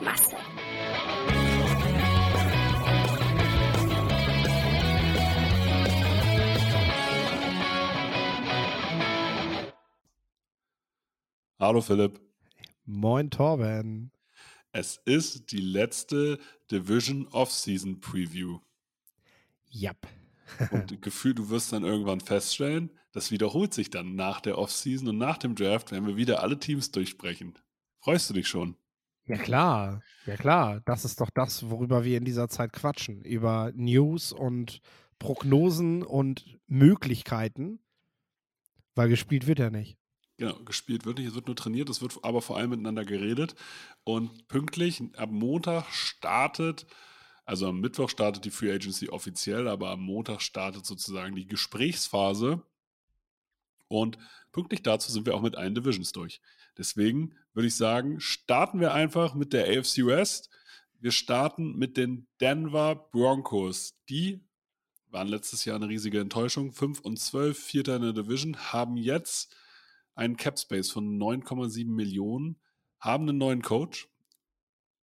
Masse. Hallo Philipp. Moin Torben. Es ist die letzte Division Off-Season Preview. Jap. Und gefühlt, du wirst dann irgendwann feststellen, das wiederholt sich dann nach der Offseason und nach dem Draft, werden wir wieder alle Teams durchsprechen. Freust du dich schon? Ja klar, ja klar. Das ist doch das, worüber wir in dieser Zeit quatschen. Über News und Prognosen und Möglichkeiten. Weil gespielt wird ja nicht. Genau, gespielt wird nicht, es wird nur trainiert, es wird aber vor allem miteinander geredet. Und pünktlich am Montag startet also am Mittwoch startet die Free Agency offiziell, aber am Montag startet sozusagen die Gesprächsphase. Und pünktlich dazu sind wir auch mit allen Divisions durch. Deswegen würde ich sagen, starten wir einfach mit der AFC West. Wir starten mit den Denver Broncos. Die waren letztes Jahr eine riesige Enttäuschung. 5 und 12, Vierter in der Division, haben jetzt einen Cap Space von 9,7 Millionen, haben einen neuen Coach,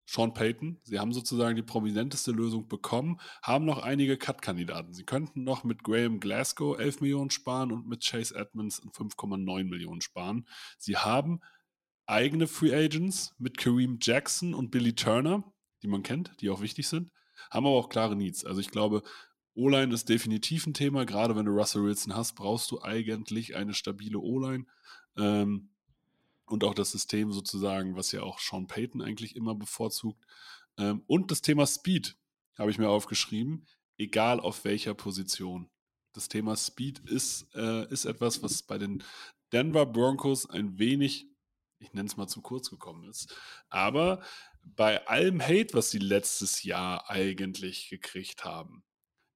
Sean Payton. Sie haben sozusagen die prominenteste Lösung bekommen, haben noch einige Cut-Kandidaten. Sie könnten noch mit Graham Glasgow 11 Millionen sparen und mit Chase Edmonds 5,9 Millionen sparen. Sie haben eigene Free Agents mit Kareem Jackson und Billy Turner, die man kennt, die auch wichtig sind, haben aber auch klare Needs. Also ich glaube, O-Line ist definitiv ein Thema. Gerade wenn du Russell Wilson hast, brauchst du eigentlich eine stabile O-Line. Ähm, und auch das System sozusagen, was ja auch Sean Payton eigentlich immer bevorzugt. Ähm, und das Thema Speed habe ich mir aufgeschrieben, egal auf welcher Position. Das Thema Speed ist, äh, ist etwas, was bei den Denver Broncos ein wenig, ich nenne es mal zu kurz gekommen ist. Aber bei allem Hate, was sie letztes Jahr eigentlich gekriegt haben,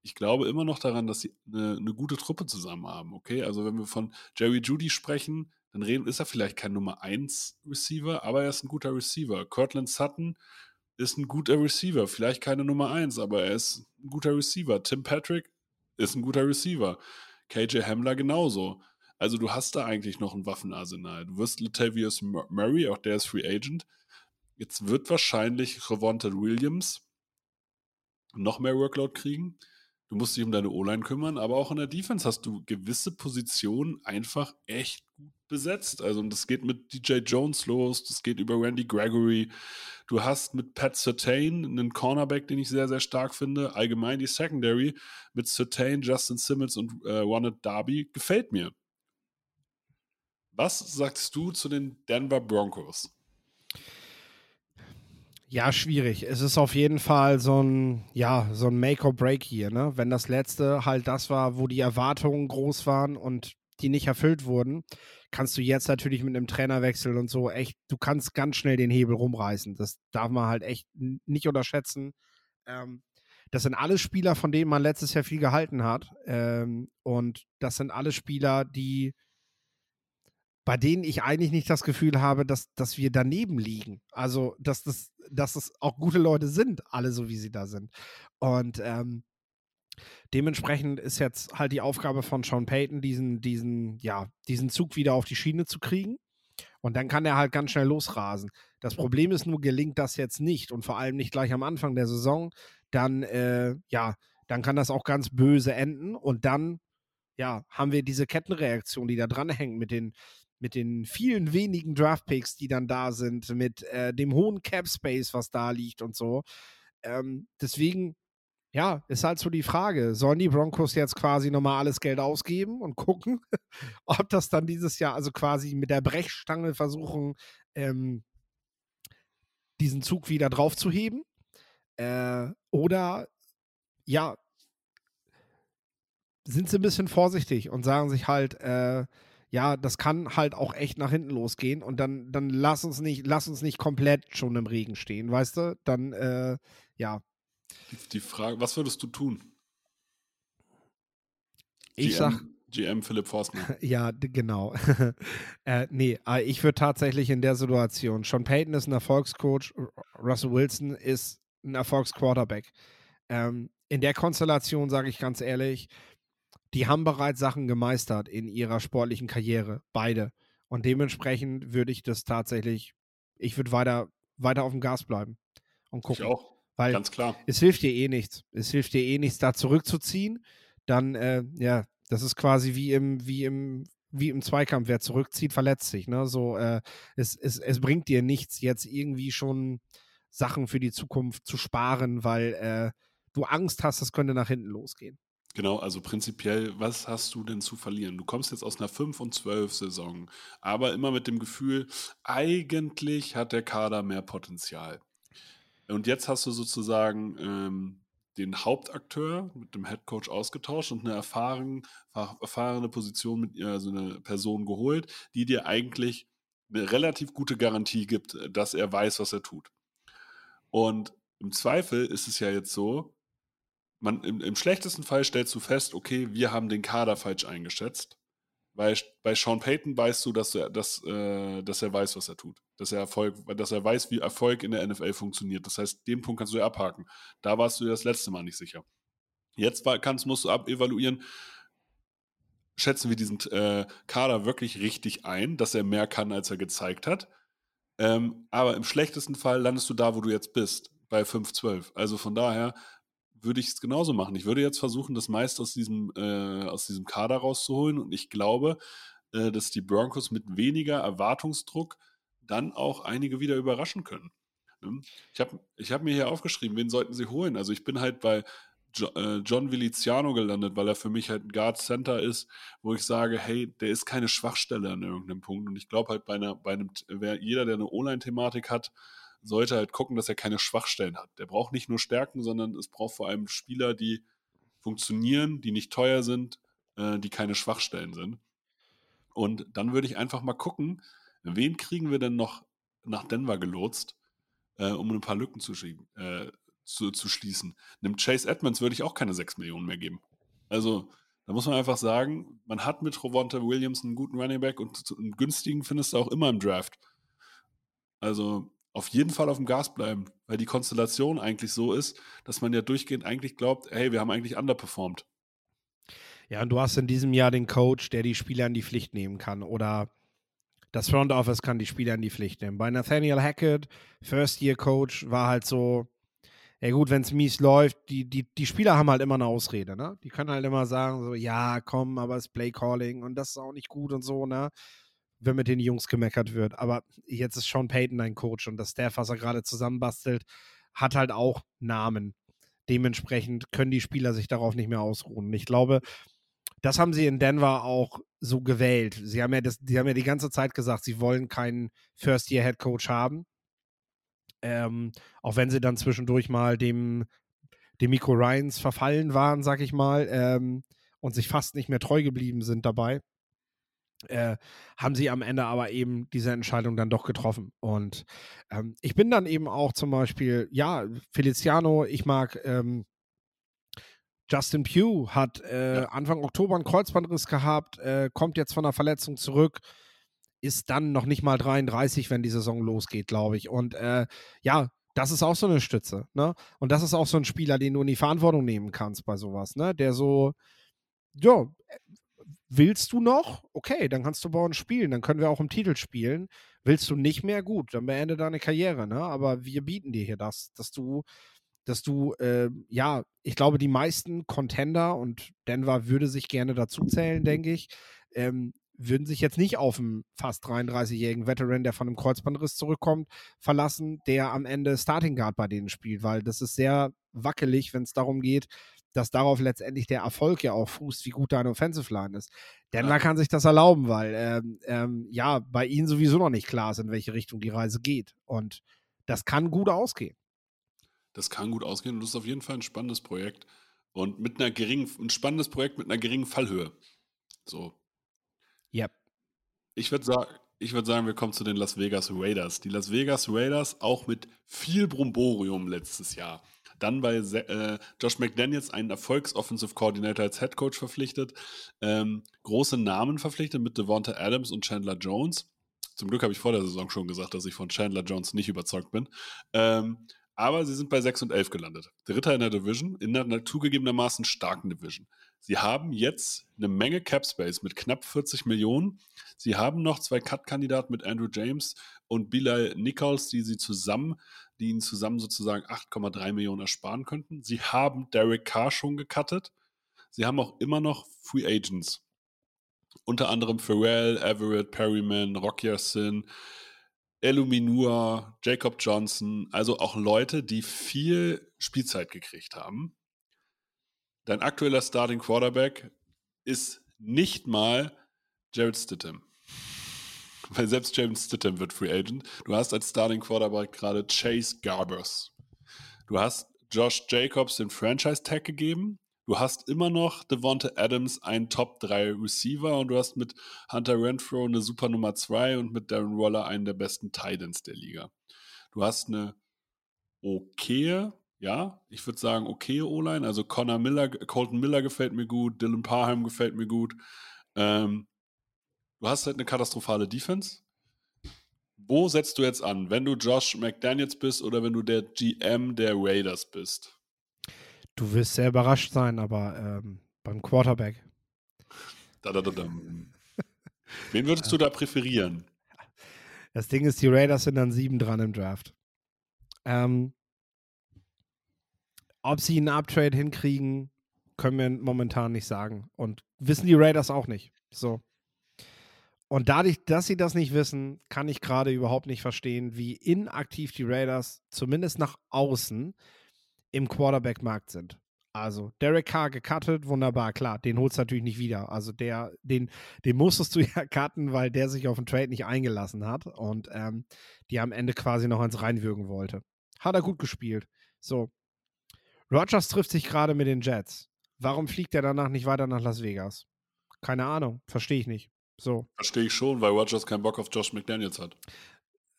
ich glaube immer noch daran, dass sie eine, eine gute Truppe zusammen haben. Okay, also wenn wir von Jerry Judy sprechen, dann reden, ist er vielleicht kein Nummer 1 Receiver, aber er ist ein guter Receiver. Cortland Sutton ist ein guter Receiver, vielleicht keine Nummer 1, aber er ist ein guter Receiver. Tim Patrick ist ein guter Receiver. KJ Hamler genauso. Also du hast da eigentlich noch ein Waffenarsenal. Du wirst Latavius Murray, auch der ist Free Agent. Jetzt wird wahrscheinlich Revonta Williams noch mehr Workload kriegen. Du musst dich um deine O-Line kümmern, aber auch in der Defense hast du gewisse Positionen einfach echt gut besetzt. Also das geht mit DJ Jones los, das geht über Randy Gregory. Du hast mit Pat Sertain einen Cornerback, den ich sehr, sehr stark finde. Allgemein die Secondary mit Sertain, Justin Simmons und äh, Ronald Darby gefällt mir. Was sagst du zu den Denver Broncos? Ja, schwierig. Es ist auf jeden Fall so ein, ja, so ein Make or Break hier, ne? Wenn das letzte halt das war, wo die Erwartungen groß waren und die nicht erfüllt wurden, kannst du jetzt natürlich mit einem Trainerwechsel und so echt, du kannst ganz schnell den Hebel rumreißen. Das darf man halt echt nicht unterschätzen. Ähm, das sind alle Spieler, von denen man letztes Jahr viel gehalten hat. Ähm, und das sind alle Spieler, die bei denen ich eigentlich nicht das Gefühl habe, dass, dass wir daneben liegen. Also, dass das, dass es auch gute Leute sind, alle so wie sie da sind. Und ähm, dementsprechend ist jetzt halt die Aufgabe von Sean Payton, diesen, diesen, ja, diesen Zug wieder auf die Schiene zu kriegen. Und dann kann er halt ganz schnell losrasen. Das Problem ist nur, gelingt das jetzt nicht und vor allem nicht gleich am Anfang der Saison, dann, äh, ja, dann kann das auch ganz böse enden und dann ja, haben wir diese Kettenreaktion, die da dranhängt mit den, mit den vielen wenigen Draftpicks, die dann da sind, mit äh, dem hohen Cap Space, was da liegt und so. Ähm, deswegen, ja, ist halt so die Frage, sollen die Broncos jetzt quasi nochmal alles Geld ausgeben und gucken, ob das dann dieses Jahr, also quasi mit der Brechstange versuchen, ähm, diesen Zug wieder draufzuheben? Äh, oder ja, sind sie ein bisschen vorsichtig und sagen sich halt, äh, ja, das kann halt auch echt nach hinten losgehen und dann, dann lass uns nicht, lass uns nicht komplett schon im Regen stehen, weißt du? Dann, äh, ja. Die, die, Frage, was würdest du tun? Ich GM, sag. GM Philipp Forstner. ja, genau. äh, nee, äh, ich würde tatsächlich in der Situation, Sean Payton ist ein Erfolgscoach, Russell Wilson ist ein Erfolgsquarterback. Ähm, in der Konstellation sage ich ganz ehrlich, die haben bereits Sachen gemeistert in ihrer sportlichen Karriere, beide. Und dementsprechend würde ich das tatsächlich, ich würde weiter, weiter auf dem Gas bleiben und gucken. Ich auch. Weil Ganz klar. Es hilft dir eh nichts. Es hilft dir eh nichts, da zurückzuziehen. Dann, äh, ja, das ist quasi wie im, wie im, wie im Zweikampf. Wer zurückzieht, verletzt sich. Ne? So, äh, es, es, es bringt dir nichts, jetzt irgendwie schon Sachen für die Zukunft zu sparen, weil äh, du Angst hast, das könnte nach hinten losgehen. Genau, also prinzipiell, was hast du denn zu verlieren? Du kommst jetzt aus einer 5 und 12 Saison, aber immer mit dem Gefühl, eigentlich hat der Kader mehr Potenzial. Und jetzt hast du sozusagen ähm, den Hauptakteur mit dem Headcoach ausgetauscht und eine erfahren, erfahrene Position mit ihr, also eine Person geholt, die dir eigentlich eine relativ gute Garantie gibt, dass er weiß, was er tut. Und im Zweifel ist es ja jetzt so, man, im, im, schlechtesten Fall stellst du fest, okay, wir haben den Kader falsch eingeschätzt. Weil bei Sean Payton weißt du, dass er, dass, äh, dass er weiß, was er tut. Dass er, Erfolg, dass er weiß, wie Erfolg in der NFL funktioniert. Das heißt, den Punkt kannst du ja abhaken. Da warst du dir das letzte Mal nicht sicher. Jetzt kannst, musst du abevaluieren, schätzen wir diesen äh, Kader wirklich richtig ein, dass er mehr kann, als er gezeigt hat. Ähm, aber im schlechtesten Fall landest du da, wo du jetzt bist, bei 5-12. Also von daher würde ich es genauso machen. Ich würde jetzt versuchen, das meiste aus diesem, äh, aus diesem Kader rauszuholen. Und ich glaube, äh, dass die Broncos mit weniger Erwartungsdruck dann auch einige wieder überraschen können. Ne? Ich habe ich hab mir hier aufgeschrieben, wen sollten sie holen? Also ich bin halt bei jo äh, John Viliziano gelandet, weil er für mich halt ein Guard Center ist, wo ich sage, hey, der ist keine Schwachstelle an irgendeinem Punkt. Und ich glaube halt bei, einer, bei einem, jeder, der eine O-Line-Thematik hat, sollte halt gucken, dass er keine Schwachstellen hat. Der braucht nicht nur Stärken, sondern es braucht vor allem Spieler, die funktionieren, die nicht teuer sind, äh, die keine Schwachstellen sind. Und dann würde ich einfach mal gucken, wen kriegen wir denn noch nach Denver gelotst, äh, um ein paar Lücken zu, äh, zu, zu schließen. Einem Chase Edmonds würde ich auch keine 6 Millionen mehr geben. Also, da muss man einfach sagen, man hat mit Rovonta Williams einen guten Running Back und einen günstigen findest du auch immer im Draft. Also, auf jeden Fall auf dem Gas bleiben, weil die Konstellation eigentlich so ist, dass man ja durchgehend eigentlich glaubt, hey, wir haben eigentlich underperformed. Ja, und du hast in diesem Jahr den Coach, der die Spieler in die Pflicht nehmen kann oder das Front Office kann die Spieler in die Pflicht nehmen. Bei Nathaniel Hackett, First-Year-Coach, war halt so, ja gut, wenn es mies läuft, die, die, die Spieler haben halt immer eine Ausrede, ne? Die können halt immer sagen, so, ja, komm, aber es ist Play-Calling und das ist auch nicht gut und so, ne? Wenn mit den Jungs gemeckert wird. Aber jetzt ist Sean Payton ein Coach und das Staff, was er gerade zusammenbastelt, hat halt auch Namen. Dementsprechend können die Spieler sich darauf nicht mehr ausruhen. Ich glaube, das haben sie in Denver auch so gewählt. Sie haben ja, das, die, haben ja die ganze Zeit gesagt, sie wollen keinen First-Year-Head-Coach haben. Ähm, auch wenn sie dann zwischendurch mal dem, dem Miko Ryans verfallen waren, sag ich mal, ähm, und sich fast nicht mehr treu geblieben sind dabei äh, haben sie am Ende aber eben diese Entscheidung dann doch getroffen. Und ähm, ich bin dann eben auch zum Beispiel, ja, Feliciano, ich mag ähm, Justin Pugh, hat äh. Anfang Oktober einen Kreuzbandriss gehabt, äh, kommt jetzt von einer Verletzung zurück, ist dann noch nicht mal 33, wenn die Saison losgeht, glaube ich. Und äh, ja, das ist auch so eine Stütze, ne? Und das ist auch so ein Spieler, den du in die Verantwortung nehmen kannst bei sowas, ne? Der so, ja, Willst du noch? Okay, dann kannst du bei uns spielen, dann können wir auch im Titel spielen. Willst du nicht mehr? Gut, dann beende deine Karriere, ne? Aber wir bieten dir hier das, dass du dass du, äh, ja, ich glaube, die meisten Contender und Denver würde sich gerne dazu zählen, denke ich, ähm, würden sich jetzt nicht auf einen fast 33-jährigen Veteran, der von einem Kreuzbandriss zurückkommt, verlassen, der am Ende Starting Guard bei denen spielt, weil das ist sehr wackelig, wenn es darum geht, dass darauf letztendlich der Erfolg ja auch fußt, wie gut deine Offensive Line ist. Denver ja. kann sich das erlauben, weil ähm, ähm, ja, bei ihnen sowieso noch nicht klar ist, in welche Richtung die Reise geht. Und das kann gut ausgehen. Das kann gut ausgehen und das ist auf jeden Fall ein spannendes Projekt. Und mit einer geringen, ein spannendes Projekt mit einer geringen Fallhöhe. So, Yep. Ich würde sagen, ich sagen, wir kommen zu den Las Vegas Raiders. Die Las Vegas Raiders auch mit viel Bromborium letztes Jahr. Dann bei äh, Josh McDaniels einen Erfolgs-Offensive Coordinator als Head Coach verpflichtet. Ähm, große Namen verpflichtet mit Devonta Adams und Chandler Jones. Zum Glück habe ich vor der Saison schon gesagt, dass ich von Chandler Jones nicht überzeugt bin. Ähm, aber sie sind bei 6 und 11 gelandet. Dritter in der Division, in einer zugegebenermaßen starken Division. Sie haben jetzt eine Menge Cap Space mit knapp 40 Millionen. Sie haben noch zwei Cut-Kandidaten mit Andrew James und Bilal Nichols, die sie zusammen, die ihnen zusammen sozusagen 8,3 Millionen ersparen könnten. Sie haben Derek Carr schon gecuttet. Sie haben auch immer noch Free Agents. Unter anderem Pharrell, Everett, Perryman, Rock Sin, Eluminua, Jacob Johnson, also auch Leute, die viel Spielzeit gekriegt haben. Dein aktueller Starting Quarterback ist nicht mal Jared Stittem. Weil selbst Jared Stittem wird Free Agent. Du hast als Starting Quarterback gerade Chase Garbers. Du hast Josh Jacobs den Franchise Tag gegeben. Du hast immer noch Devonta Adams, ein Top 3 Receiver und du hast mit Hunter Renfro eine super Nummer 2 und mit Darren Waller einen der besten Titans der Liga. Du hast eine okaye, ja, ich würde sagen okaye O-Line, also Connor Miller, Colton Miller gefällt mir gut, Dylan Parham gefällt mir gut. Ähm, du hast halt eine katastrophale Defense. Wo setzt du jetzt an, wenn du Josh McDaniels bist oder wenn du der GM der Raiders bist? Du wirst sehr überrascht sein, aber ähm, beim Quarterback. Da, da, da, da. Wen würdest du da präferieren? Das Ding ist, die Raiders sind dann sieben dran im Draft. Ähm, ob sie einen Uptrade hinkriegen, können wir momentan nicht sagen. Und wissen die Raiders auch nicht. So. Und dadurch, dass sie das nicht wissen, kann ich gerade überhaupt nicht verstehen, wie inaktiv die Raiders, zumindest nach außen, im Quarterback-Markt sind. Also Derek Carr gecuttet, wunderbar, klar, den holst du natürlich nicht wieder. Also der, den, den musstest du ja cutten, weil der sich auf den Trade nicht eingelassen hat und ähm, die am Ende quasi noch ans Reinwürgen wollte. Hat er gut gespielt. So. Rogers trifft sich gerade mit den Jets. Warum fliegt er danach nicht weiter nach Las Vegas? Keine Ahnung, verstehe ich nicht. So. Verstehe ich schon, weil Rogers keinen Bock auf Josh McDaniels hat.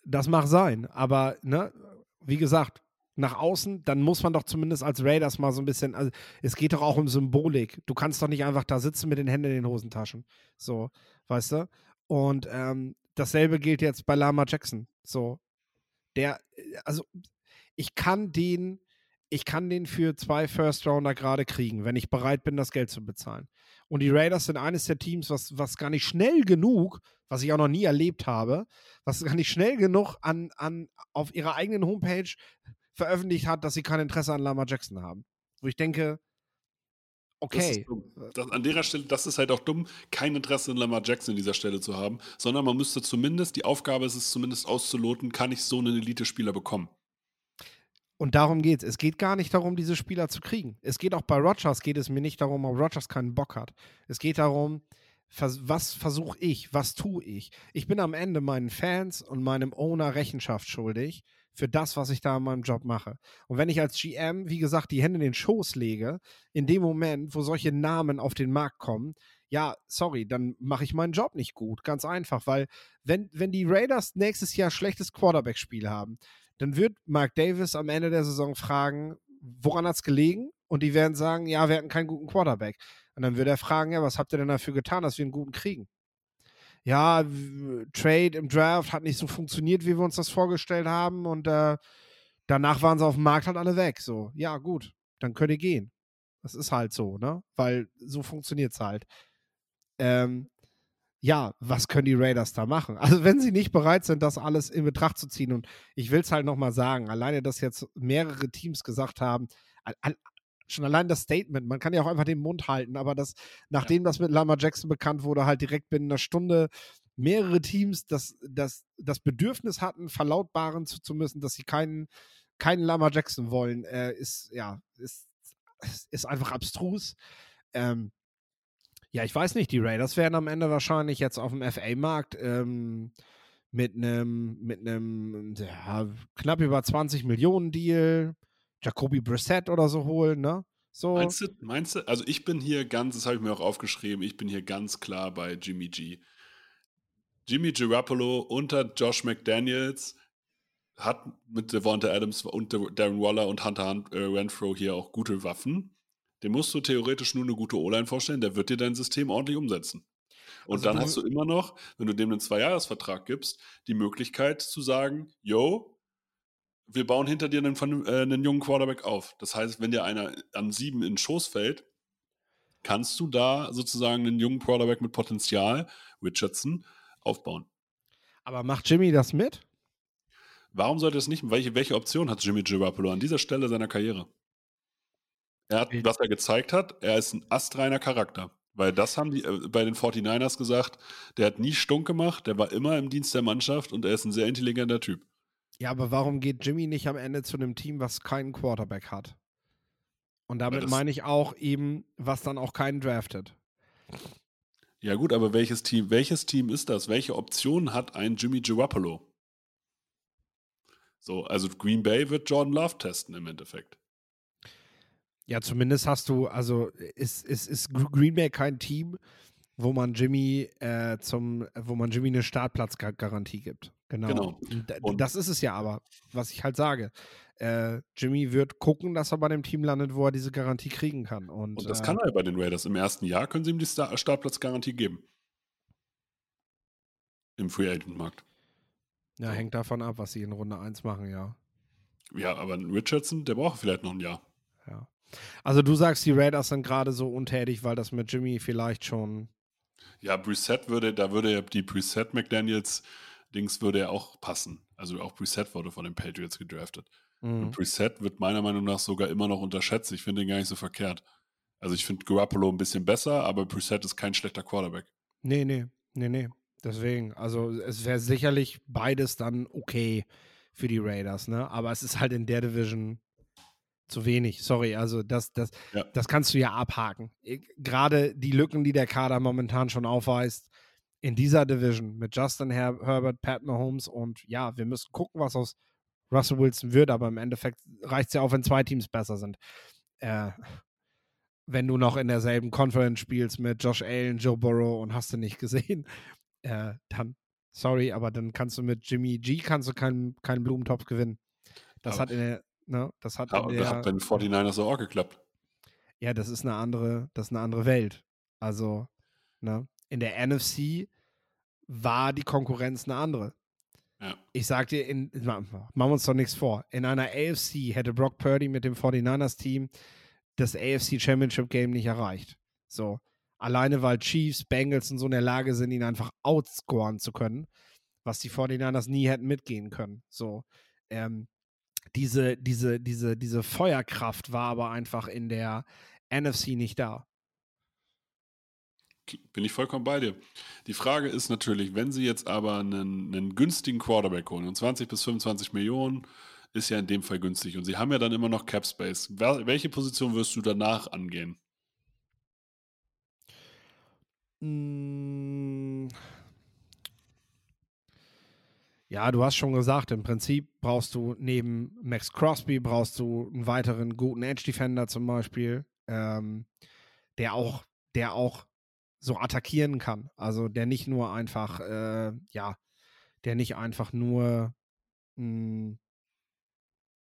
Das mag sein, aber ne, wie gesagt, nach außen, dann muss man doch zumindest als Raiders mal so ein bisschen, also es geht doch auch um Symbolik. Du kannst doch nicht einfach da sitzen mit den Händen in den Hosentaschen. So, weißt du? Und ähm, dasselbe gilt jetzt bei Lama Jackson. So, der, also ich kann den, ich kann den für zwei First Rounder gerade kriegen, wenn ich bereit bin, das Geld zu bezahlen. Und die Raiders sind eines der Teams, was, was gar nicht schnell genug, was ich auch noch nie erlebt habe, was gar nicht schnell genug an, an auf ihrer eigenen Homepage veröffentlicht hat, dass sie kein Interesse an Lama Jackson haben. Wo ich denke, okay. Das das, an der Stelle, das ist halt auch dumm, kein Interesse an Lamar Jackson an dieser Stelle zu haben, sondern man müsste zumindest, die Aufgabe ist es zumindest auszuloten, kann ich so einen Elite-Spieler bekommen. Und darum geht es. Es geht gar nicht darum, diese Spieler zu kriegen. Es geht auch bei Rogers, geht es mir nicht darum, ob Rogers keinen Bock hat. Es geht darum, was versuche ich, was tue ich. Ich bin am Ende meinen Fans und meinem Owner Rechenschaft schuldig für das, was ich da in meinem Job mache. Und wenn ich als GM, wie gesagt, die Hände in den Schoß lege, in dem Moment, wo solche Namen auf den Markt kommen, ja, sorry, dann mache ich meinen Job nicht gut. Ganz einfach, weil wenn, wenn die Raiders nächstes Jahr schlechtes Quarterback-Spiel haben, dann wird Mark Davis am Ende der Saison fragen, woran hat es gelegen? Und die werden sagen, ja, wir hatten keinen guten Quarterback. Und dann wird er fragen, ja, was habt ihr denn dafür getan, dass wir einen guten kriegen? ja, Trade im Draft hat nicht so funktioniert, wie wir uns das vorgestellt haben. Und äh, danach waren sie auf dem Markt halt alle weg. So, ja, gut, dann könnt ihr gehen. Das ist halt so, ne? Weil so funktioniert es halt. Ähm, ja, was können die Raiders da machen? Also wenn sie nicht bereit sind, das alles in Betracht zu ziehen und ich will es halt nochmal sagen, alleine, dass jetzt mehrere Teams gesagt haben, schon allein das Statement, man kann ja auch einfach den Mund halten, aber das, nachdem ja. das mit Lama Jackson bekannt wurde, halt direkt binnen einer Stunde mehrere Teams das, das, das Bedürfnis hatten, verlautbaren zu, zu müssen, dass sie keinen, keinen Lama Jackson wollen, äh, ist, ja, ist, ist einfach abstrus. Ähm, ja, ich weiß nicht, die Raiders werden am Ende wahrscheinlich jetzt auf dem FA-Markt ähm, mit einem mit einem ja, knapp über 20 Millionen Deal Jacoby Brissett oder so holen, ne? So. Meinst du, meinst du, also ich bin hier ganz, das habe ich mir auch aufgeschrieben, ich bin hier ganz klar bei Jimmy G. Jimmy Garoppolo unter Josh McDaniels hat mit Devonta Adams und Darren Waller und Hunter Hunt, äh, Renfro hier auch gute Waffen. Dem musst du theoretisch nur eine gute O-Line vorstellen, der wird dir dein System ordentlich umsetzen. Und also dann hast du immer noch, wenn du dem einen Zweijahresvertrag gibst, die Möglichkeit zu sagen, yo, wir bauen hinter dir einen, äh, einen jungen Quarterback auf. Das heißt, wenn dir einer an sieben in den Schoß fällt, kannst du da sozusagen einen jungen Quarterback mit Potenzial, Richardson, aufbauen. Aber macht Jimmy das mit? Warum sollte es nicht? Welche, welche Option hat Jimmy Garoppolo an dieser Stelle seiner Karriere? Er hat, was er gezeigt hat, er ist ein astreiner Charakter. Weil das haben die äh, bei den 49ers gesagt, der hat nie stunk gemacht, der war immer im Dienst der Mannschaft und er ist ein sehr intelligenter Typ. Ja, aber warum geht Jimmy nicht am Ende zu einem Team, was keinen Quarterback hat? Und damit meine ich auch eben, was dann auch keinen draftet. Ja, gut, aber welches Team, welches Team ist das? Welche Option hat ein Jimmy Garoppolo? So, also Green Bay wird Jordan Love testen im Endeffekt. Ja, zumindest hast du, also ist, ist, ist Green Bay kein Team, wo man Jimmy äh, zum, wo man Jimmy eine Startplatzgarantie gibt. Genau. genau. Und das ist es ja aber, was ich halt sage. Äh, Jimmy wird gucken, dass er bei dem Team landet, wo er diese Garantie kriegen kann. Und, und das äh, kann er bei den Raiders. Im ersten Jahr können sie ihm die Star Startplatzgarantie geben. Im Free Agent Markt. Ja, so. hängt davon ab, was sie in Runde 1 machen, ja. Ja, aber Richardson, der braucht vielleicht noch ein Jahr. Ja. Also du sagst, die Raiders sind gerade so untätig, weil das mit Jimmy vielleicht schon. Ja, Brissett würde, da würde die Brissett McDaniels Dings würde ja auch passen. Also auch Brissett wurde von den Patriots gedraftet. Mhm. Und Brissett wird meiner Meinung nach sogar immer noch unterschätzt. Ich finde ihn gar nicht so verkehrt. Also ich finde Garoppolo ein bisschen besser, aber Brissett ist kein schlechter Quarterback. Nee, nee, nee, nee. Deswegen, also es wäre sicherlich beides dann okay für die Raiders, ne? Aber es ist halt in der Division zu wenig. Sorry, also das, das, ja. das kannst du ja abhaken. Gerade die Lücken, die der Kader momentan schon aufweist, in dieser Division mit Justin Her Herbert, Pat Mahomes und ja, wir müssen gucken, was aus Russell Wilson wird, aber im Endeffekt reicht es ja auch, wenn zwei Teams besser sind. Äh, wenn du noch in derselben Conference spielst mit Josh Allen, Joe Burrow und hast du nicht gesehen, äh, dann, sorry, aber dann kannst du mit Jimmy G kannst du keinen, keinen Blumentopf gewinnen. Das aber hat in der, ne, das hat ja, der, hat bei den 49ers auch geklappt. Ja, das ist eine andere, das ist eine andere Welt. Also, ne, in der NFC war die Konkurrenz eine andere. Ja. Ich sag dir, in, machen wir uns doch nichts vor. In einer AFC hätte Brock Purdy mit dem 49ers-Team das AFC Championship Game nicht erreicht. So. Alleine weil Chiefs, Bengals und so in der Lage sind, ihn einfach outscoren zu können, was die 49ers nie hätten mitgehen können. So. Ähm, diese, diese, diese, diese Feuerkraft war aber einfach in der NFC nicht da. Bin ich vollkommen bei dir. Die Frage ist natürlich, wenn sie jetzt aber einen, einen günstigen Quarterback holen und 20 bis 25 Millionen ist ja in dem Fall günstig und sie haben ja dann immer noch Cap Space. Welche Position wirst du danach angehen? Hm. Ja, du hast schon gesagt, im Prinzip brauchst du neben Max Crosby brauchst du einen weiteren guten Edge Defender zum Beispiel, ähm, der auch, der auch so attackieren kann. Also der nicht nur einfach, äh, ja, der nicht einfach nur, mh, hm,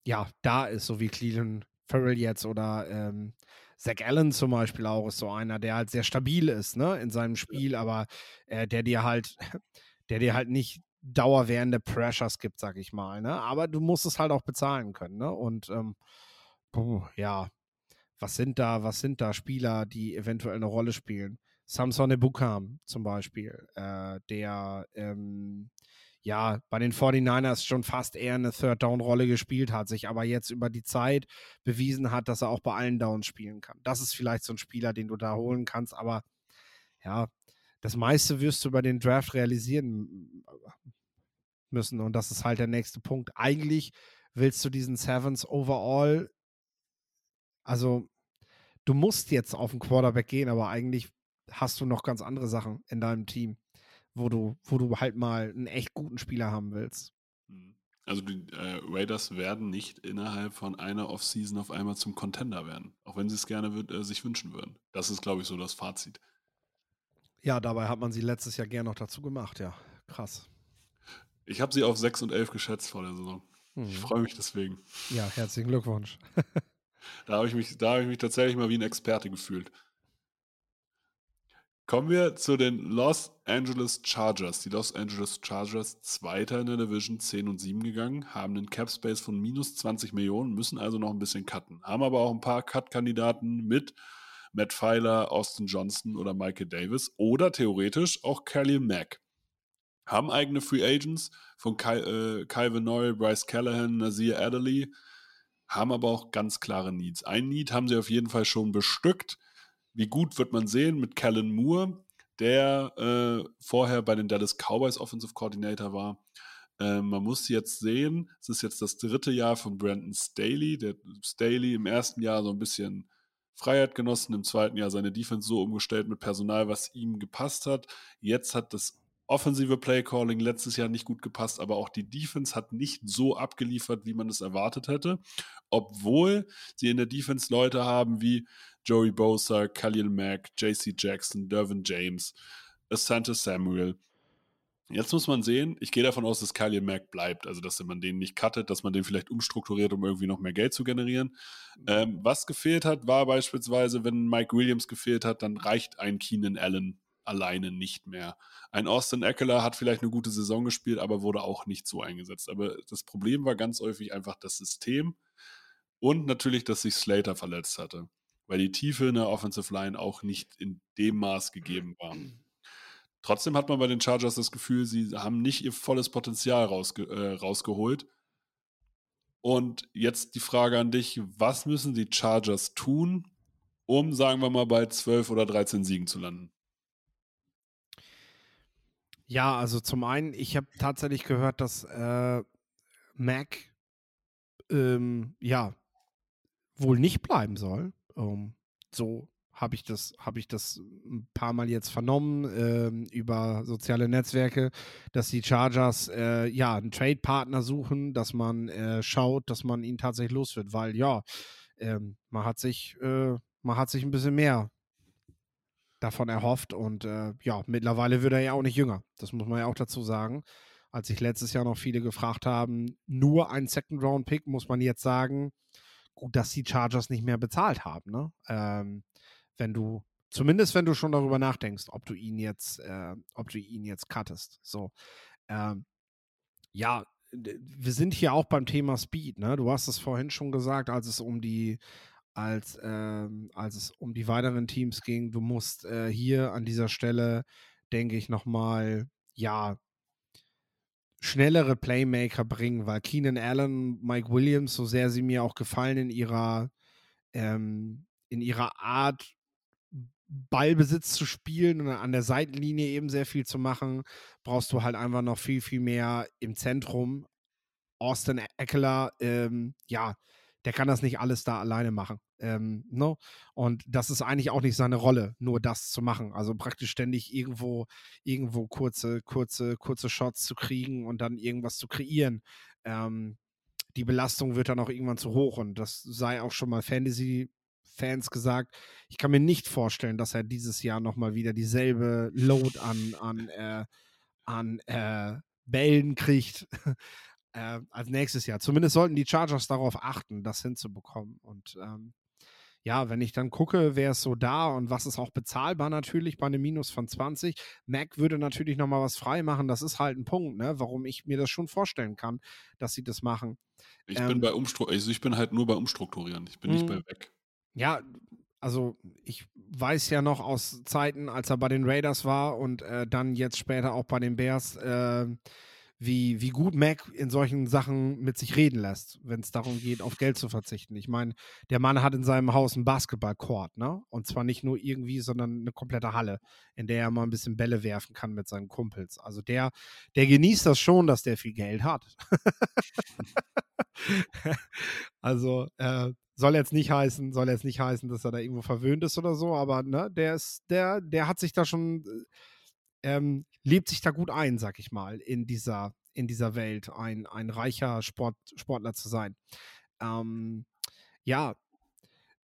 ja, da ist, so wie Cleveland Farrell jetzt oder ähm, Zach Allen zum Beispiel auch ist so einer, der halt sehr stabil ist, ne, in seinem Spiel, aber äh, der dir halt, der dir halt nicht dauerwährende Pressures gibt, sag ich mal, ne, aber du musst es halt auch bezahlen können, ne, und ähm, puh, ja, was sind da, was sind da Spieler, die eventuell eine Rolle spielen? Samson Ebukam zum Beispiel, äh, der ähm, ja bei den 49ers schon fast eher eine Third-Down-Rolle gespielt hat, sich aber jetzt über die Zeit bewiesen hat, dass er auch bei allen Downs spielen kann. Das ist vielleicht so ein Spieler, den du da holen kannst, aber ja, das meiste wirst du über den Draft realisieren müssen und das ist halt der nächste Punkt. Eigentlich willst du diesen Sevens overall, also du musst jetzt auf den Quarterback gehen, aber eigentlich hast du noch ganz andere Sachen in deinem Team, wo du, wo du halt mal einen echt guten Spieler haben willst. Mhm. Also die äh, Raiders werden nicht innerhalb von einer Offseason auf einmal zum Contender werden, auch wenn sie es gerne äh, sich wünschen würden. Das ist, glaube ich, so das Fazit. Ja, dabei hat man sie letztes Jahr gern noch dazu gemacht, ja. Krass. Ich habe sie auf 6 und 11 geschätzt vor der Saison. Mhm. Ich freue mich deswegen. Ja, herzlichen Glückwunsch. da habe ich, mich, hab ich mich tatsächlich mal wie ein Experte gefühlt. Kommen wir zu den Los Angeles Chargers. Die Los Angeles Chargers, Zweiter in der Division, 10 und 7 gegangen, haben einen Cap Space von minus 20 Millionen, müssen also noch ein bisschen cutten. Haben aber auch ein paar Cut-Kandidaten mit Matt Pfeiler, Austin Johnson oder Michael Davis oder theoretisch auch Kelly Mack. Haben eigene Free Agents von äh, Kyvan Noyle, Bryce Callahan, Nazir Adderley, haben aber auch ganz klare Needs. Ein Need haben sie auf jeden Fall schon bestückt. Wie gut wird man sehen mit Callan Moore, der äh, vorher bei den Dallas Cowboys Offensive Coordinator war. Äh, man muss jetzt sehen, es ist jetzt das dritte Jahr von Brandon Staley. Der Staley im ersten Jahr so ein bisschen Freiheit genossen, im zweiten Jahr seine Defense so umgestellt mit Personal, was ihm gepasst hat. Jetzt hat das offensive Playcalling letztes Jahr nicht gut gepasst, aber auch die Defense hat nicht so abgeliefert, wie man es erwartet hätte, obwohl sie in der Defense Leute haben wie Joey Bosa, Khalil Mack, JC Jackson, Dervin James, Asante Samuel. Jetzt muss man sehen, ich gehe davon aus, dass Khalil Mack bleibt, also dass man den nicht cuttet, dass man den vielleicht umstrukturiert, um irgendwie noch mehr Geld zu generieren. Mhm. Ähm, was gefehlt hat, war beispielsweise, wenn Mike Williams gefehlt hat, dann reicht ein Keenan Allen alleine nicht mehr. Ein Austin Eckler hat vielleicht eine gute Saison gespielt, aber wurde auch nicht so eingesetzt. Aber das Problem war ganz häufig einfach das System und natürlich, dass sich Slater verletzt hatte, weil die Tiefe in der Offensive Line auch nicht in dem Maß gegeben war. Trotzdem hat man bei den Chargers das Gefühl, sie haben nicht ihr volles Potenzial rausge äh, rausgeholt. Und jetzt die Frage an dich, was müssen die Chargers tun, um, sagen wir mal, bei 12 oder 13 Siegen zu landen? Ja, also zum einen, ich habe tatsächlich gehört, dass äh, Mac ähm, ja wohl nicht bleiben soll. Um, so habe ich das, habe ich das ein paar Mal jetzt vernommen ähm, über soziale Netzwerke, dass die Chargers äh, ja einen Trade-Partner suchen, dass man äh, schaut, dass man ihn tatsächlich los wird, weil ja, ähm, man hat sich, äh, man hat sich ein bisschen mehr davon erhofft. Und äh, ja, mittlerweile wird er ja auch nicht jünger. Das muss man ja auch dazu sagen. Als sich letztes Jahr noch viele gefragt haben, nur ein Second-Round-Pick, muss man jetzt sagen, gut, dass die Chargers nicht mehr bezahlt haben. Ne? Ähm, wenn du, zumindest wenn du schon darüber nachdenkst, ob du ihn jetzt, äh, ob du ihn jetzt cuttest. So. Ähm, ja, wir sind hier auch beim Thema Speed, ne? Du hast es vorhin schon gesagt, als es um die als, ähm, als es um die weiteren Teams ging. Du musst äh, hier an dieser Stelle, denke ich, nochmal, ja, schnellere Playmaker bringen, weil Keenan Allen, Mike Williams, so sehr sie mir auch gefallen in ihrer, ähm, in ihrer Art, Ballbesitz zu spielen und an der Seitenlinie eben sehr viel zu machen, brauchst du halt einfach noch viel, viel mehr im Zentrum. Austin Eckler, ähm, ja, der kann das nicht alles da alleine machen. Ähm, no? Ne? Und das ist eigentlich auch nicht seine Rolle, nur das zu machen. Also praktisch ständig irgendwo, irgendwo kurze, kurze, kurze Shots zu kriegen und dann irgendwas zu kreieren. Ähm, die Belastung wird dann auch irgendwann zu hoch und das sei auch schon mal Fantasy-Fans gesagt. Ich kann mir nicht vorstellen, dass er dieses Jahr nochmal wieder dieselbe Load an, an, äh, an äh, Bällen kriegt, äh, als nächstes Jahr. Zumindest sollten die Chargers darauf achten, das hinzubekommen. Und ähm, ja, wenn ich dann gucke, wer ist so da und was ist auch bezahlbar natürlich bei einem Minus von 20. Mac würde natürlich nochmal was frei machen. Das ist halt ein Punkt, ne, warum ich mir das schon vorstellen kann, dass sie das machen. Ich ähm, bin bei also ich bin halt nur bei Umstrukturieren. Ich bin nicht bei hm. weg. Ja, also ich weiß ja noch aus Zeiten, als er bei den Raiders war und äh, dann jetzt später auch bei den Bears, äh, wie, wie gut Mac in solchen Sachen mit sich reden lässt, wenn es darum geht, auf Geld zu verzichten. Ich meine, der Mann hat in seinem Haus einen Basketballcourt, ne? Und zwar nicht nur irgendwie, sondern eine komplette Halle, in der er mal ein bisschen Bälle werfen kann mit seinen Kumpels. Also der, der genießt das schon, dass der viel Geld hat. also äh, soll jetzt nicht heißen, soll jetzt nicht heißen, dass er da irgendwo verwöhnt ist oder so, aber ne, der ist, der, der hat sich da schon äh, ähm, lebt sich da gut ein, sag ich mal, in dieser, in dieser Welt, ein, ein reicher Sport, Sportler zu sein. Ähm, ja,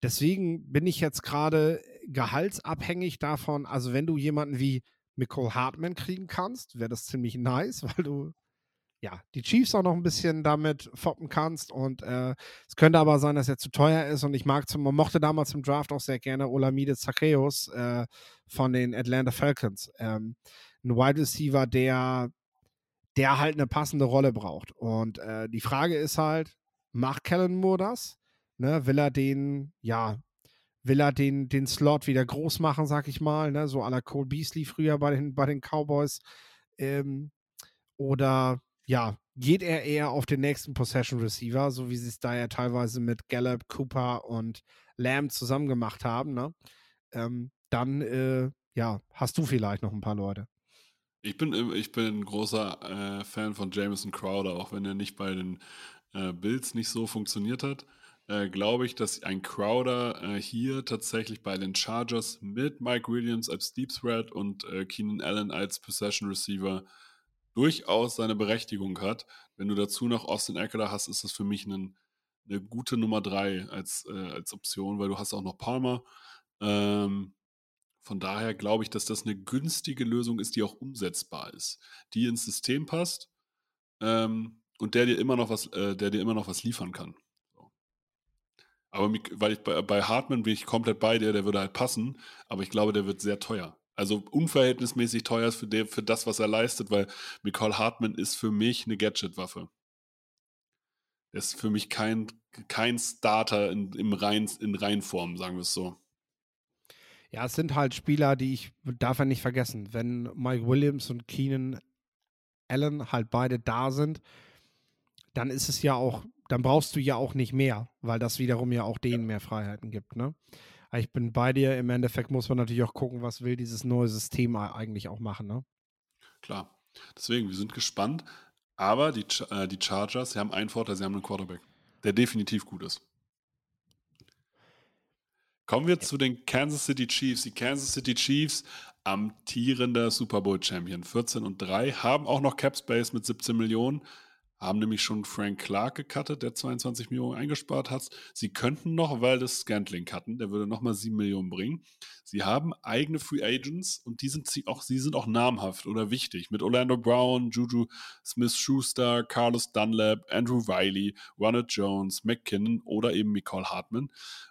deswegen bin ich jetzt gerade gehaltsabhängig davon, also wenn du jemanden wie Nicole Hartman kriegen kannst, wäre das ziemlich nice, weil du ja, die Chiefs auch noch ein bisschen damit foppen kannst. Und äh, es könnte aber sein, dass er zu teuer ist. Und ich mag zum, man mochte damals im Draft auch sehr gerne Olamide Zaccheus äh, von den Atlanta Falcons. Ähm, ein Wide Receiver, der, der halt eine passende Rolle braucht. Und äh, die Frage ist halt, macht Kellen Moore das? Ne, will er den, ja, will er den, den Slot wieder groß machen, sag ich mal, ne? so à la Cole Beasley früher bei den, bei den Cowboys. Ähm, oder ja, geht er eher auf den nächsten Possession Receiver, so wie sie es da ja teilweise mit Gallup, Cooper und Lamb zusammen gemacht haben, ne? Ähm, dann, äh, ja, hast du vielleicht noch ein paar Leute. Ich bin, ich bin ein großer äh, Fan von Jameson Crowder, auch wenn er nicht bei den äh, Bills nicht so funktioniert hat. Äh, glaube ich, dass ein Crowder äh, hier tatsächlich bei den Chargers mit Mike Williams als Deep Threat und äh, Keenan Allen als Possession Receiver durchaus seine Berechtigung hat. Wenn du dazu noch Austin Eckler hast, ist das für mich ein, eine gute Nummer drei als, äh, als Option, weil du hast auch noch Palmer. Ähm, von daher glaube ich, dass das eine günstige Lösung ist, die auch umsetzbar ist, die ins System passt ähm, und der dir immer noch was, äh, der dir immer noch was liefern kann. So. Aber weil ich bei, bei Hartman bin ich komplett bei dir, der würde halt passen, aber ich glaube, der wird sehr teuer. Also unverhältnismäßig teuer für, der, für das, was er leistet, weil Nicole Hartman ist für mich eine Gadget-Waffe. Er ist für mich kein, kein Starter in, im Rein, in Reinform, sagen wir es so. Ja, es sind halt Spieler, die ich darf ja nicht vergessen. Wenn Mike Williams und Keenan Allen halt beide da sind, dann ist es ja auch, dann brauchst du ja auch nicht mehr, weil das wiederum ja auch denen mehr Freiheiten gibt, ne? Ich bin bei dir. Im Endeffekt muss man natürlich auch gucken, was will dieses neue System eigentlich auch machen. Ne? Klar. Deswegen, wir sind gespannt. Aber die, äh, die Chargers, sie haben einen Vorteil, sie haben einen Quarterback, der definitiv gut ist. Kommen wir zu den Kansas City Chiefs. Die Kansas City Chiefs, amtierender Super Bowl Champion, 14 und 3, haben auch noch Cap Space mit 17 Millionen haben nämlich schon Frank Clark gecuttet, der 22 Millionen eingespart hat. Sie könnten noch weil das Scantling cutten, der würde nochmal 7 Millionen bringen. Sie haben eigene Free Agents und die sind auch, sie sind auch namhaft oder wichtig. Mit Orlando Brown, Juju Smith-Schuster, Carlos Dunlap, Andrew Riley, Ronald Jones, McKinnon oder eben Nicole Hartman.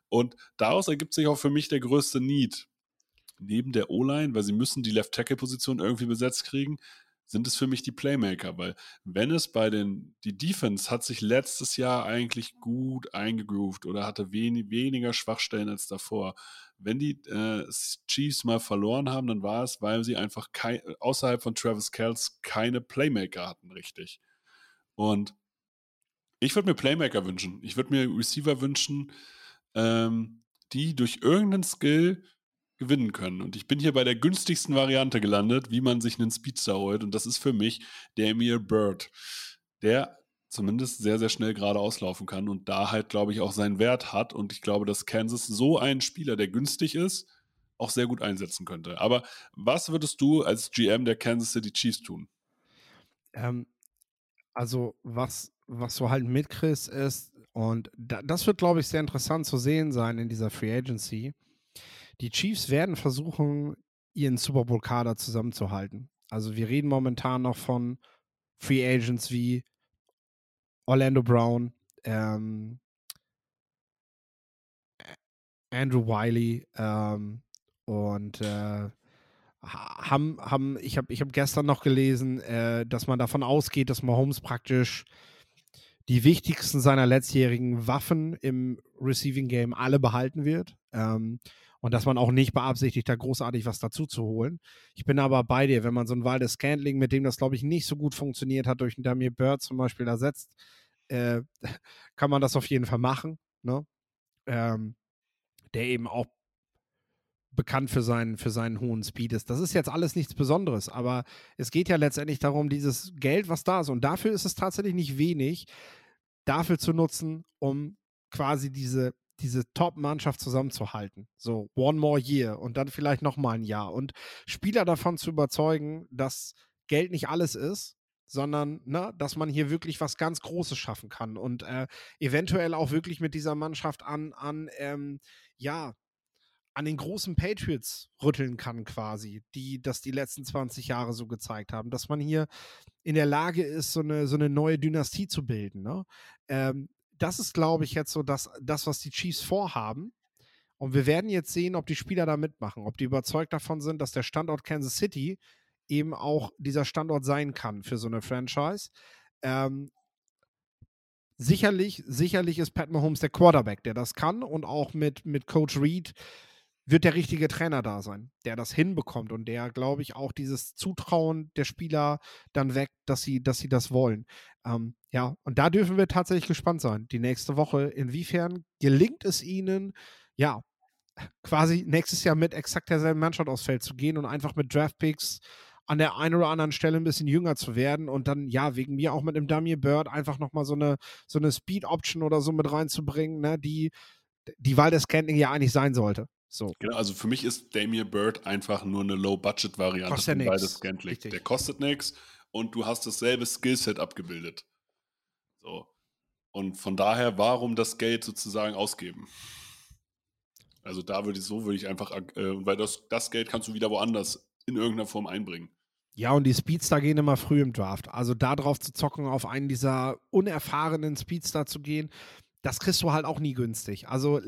Und daraus ergibt sich auch für mich der größte Need. Neben der O-Line, weil sie müssen die Left-Tackle-Position irgendwie besetzt kriegen, sind es für mich die Playmaker, weil wenn es bei den, die Defense hat sich letztes Jahr eigentlich gut eingegroovt oder hatte wenig, weniger Schwachstellen als davor. Wenn die äh, Chiefs mal verloren haben, dann war es, weil sie einfach kein, außerhalb von Travis Kells keine Playmaker hatten, richtig. Und ich würde mir Playmaker wünschen. Ich würde mir Receiver wünschen, ähm, die durch irgendeinen Skill gewinnen können. Und ich bin hier bei der günstigsten Variante gelandet, wie man sich einen Speedster holt. Und das ist für mich Emil Bird, der zumindest sehr, sehr schnell gerade auslaufen kann und da halt, glaube ich, auch seinen Wert hat. Und ich glaube, dass Kansas so einen Spieler, der günstig ist, auch sehr gut einsetzen könnte. Aber was würdest du als GM der Kansas City Chiefs tun? Ähm, also, was, was du halt mitkriegst, ist, und da, das wird, glaube ich, sehr interessant zu sehen sein in dieser Free Agency die Chiefs werden versuchen, ihren Super Bowl-Kader zusammenzuhalten. Also wir reden momentan noch von Free Agents wie Orlando Brown, ähm, Andrew Wiley ähm, und äh, haben, haben, ich habe ich hab gestern noch gelesen, äh, dass man davon ausgeht, dass Mahomes praktisch die wichtigsten seiner letztjährigen Waffen im Receiving Game alle behalten wird. Ähm, und dass man auch nicht beabsichtigt, da großartig was dazu zu holen. Ich bin aber bei dir, wenn man so ein Waldes Scantling, mit dem das, glaube ich, nicht so gut funktioniert hat, durch einen Damir Bird zum Beispiel ersetzt, äh, kann man das auf jeden Fall machen. Ne? Ähm, der eben auch bekannt für seinen, für seinen hohen Speed ist. Das ist jetzt alles nichts Besonderes, aber es geht ja letztendlich darum, dieses Geld, was da ist, und dafür ist es tatsächlich nicht wenig, dafür zu nutzen, um quasi diese, diese Top-Mannschaft zusammenzuhalten. So, one more year und dann vielleicht nochmal ein Jahr. Und Spieler davon zu überzeugen, dass Geld nicht alles ist, sondern ne, dass man hier wirklich was ganz Großes schaffen kann und äh, eventuell auch wirklich mit dieser Mannschaft an, an ähm, ja, an den großen Patriots rütteln kann, quasi, die das die letzten 20 Jahre so gezeigt haben, dass man hier in der Lage ist, so eine, so eine neue Dynastie zu bilden. Ne? Ähm, das ist, glaube ich, jetzt so das, das, was die Chiefs vorhaben. Und wir werden jetzt sehen, ob die Spieler da mitmachen, ob die überzeugt davon sind, dass der Standort Kansas City eben auch dieser Standort sein kann für so eine Franchise. Ähm, sicherlich, sicherlich ist Pat Mahomes der Quarterback, der das kann und auch mit, mit Coach Reed wird der richtige Trainer da sein, der das hinbekommt und der, glaube ich, auch dieses Zutrauen der Spieler dann weckt, dass sie, dass sie das wollen. Ähm, ja, und da dürfen wir tatsächlich gespannt sein, die nächste Woche. Inwiefern gelingt es ihnen, ja, quasi nächstes Jahr mit exakt derselben Mannschaft aufs Feld zu gehen und einfach mit Draftpicks an der einen oder anderen Stelle ein bisschen jünger zu werden und dann, ja, wegen mir auch mit einem Dummy Bird einfach nochmal so eine, so eine Speed-Option oder so mit reinzubringen, ne, die, die Wahl des Canning ja eigentlich sein sollte. So. Genau, also für mich ist Damien Bird einfach nur eine Low-Budget-Variante Kostet von beides Scantling. Der kostet nichts und du hast dasselbe Skillset abgebildet. So. Und von daher, warum das Geld sozusagen ausgeben? Also da würde ich so, würde ich einfach, äh, weil das, das Geld kannst du wieder woanders in irgendeiner Form einbringen. Ja, und die Speedster gehen immer früh im Draft. Also da drauf zu zocken, auf einen dieser unerfahrenen Speedster zu gehen, das kriegst du halt auch nie günstig. Also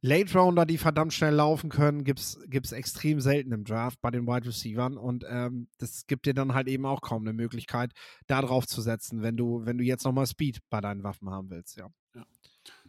Late Rounder, die verdammt schnell laufen können, gibt es extrem selten im Draft bei den Wide Receivers und ähm, das gibt dir dann halt eben auch kaum eine Möglichkeit, da drauf zu setzen, wenn du, wenn du jetzt nochmal Speed bei deinen Waffen haben willst, ja. ja.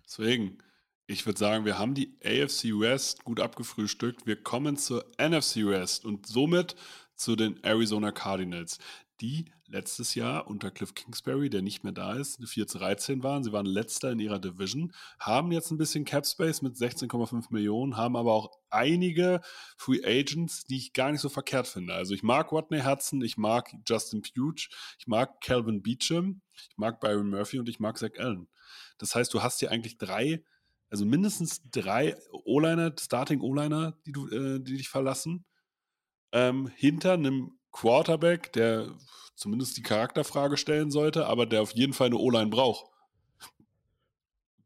Deswegen, ich würde sagen, wir haben die AFC West gut abgefrühstückt. Wir kommen zur NFC West und somit zu den Arizona Cardinals, die letztes Jahr unter Cliff Kingsbury, der nicht mehr da ist, 4 zu 13 waren. Sie waren letzter in ihrer Division, haben jetzt ein bisschen Cap Space mit 16,5 Millionen, haben aber auch einige Free Agents, die ich gar nicht so verkehrt finde. Also ich mag Watney Hudson, ich mag Justin Puge, ich mag Calvin Beecham, ich mag Byron Murphy und ich mag Zach Allen. Das heißt, du hast hier eigentlich drei, also mindestens drei O-Liner, Starting O-Liner, die, äh, die dich verlassen. Ähm, hinter einem Quarterback, der zumindest die Charakterfrage stellen sollte, aber der auf jeden Fall eine O-Line braucht.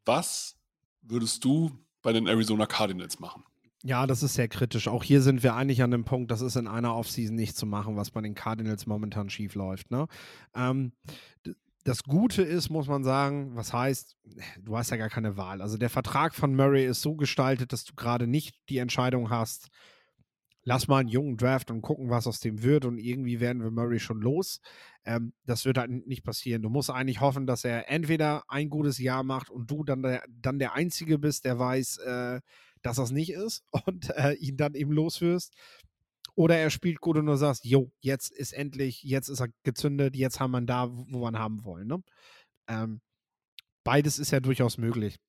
Was würdest du bei den Arizona Cardinals machen? Ja, das ist sehr kritisch. Auch hier sind wir eigentlich an dem Punkt, das ist in einer Offseason nicht zu machen, was bei den Cardinals momentan schief läuft. Ne? Ähm, das Gute ist, muss man sagen, was heißt, du hast ja gar keine Wahl. Also der Vertrag von Murray ist so gestaltet, dass du gerade nicht die Entscheidung hast, lass mal einen jungen Draft und gucken, was aus dem wird und irgendwie werden wir Murray schon los. Ähm, das wird halt nicht passieren. Du musst eigentlich hoffen, dass er entweder ein gutes Jahr macht und du dann der, dann der Einzige bist, der weiß, äh, dass das nicht ist und äh, ihn dann eben loswirst. Oder er spielt gut und du sagst, jo, jetzt ist endlich, jetzt ist er gezündet, jetzt haben wir ihn da, wo wir ihn haben wollen. Ne? Ähm, beides ist ja durchaus möglich.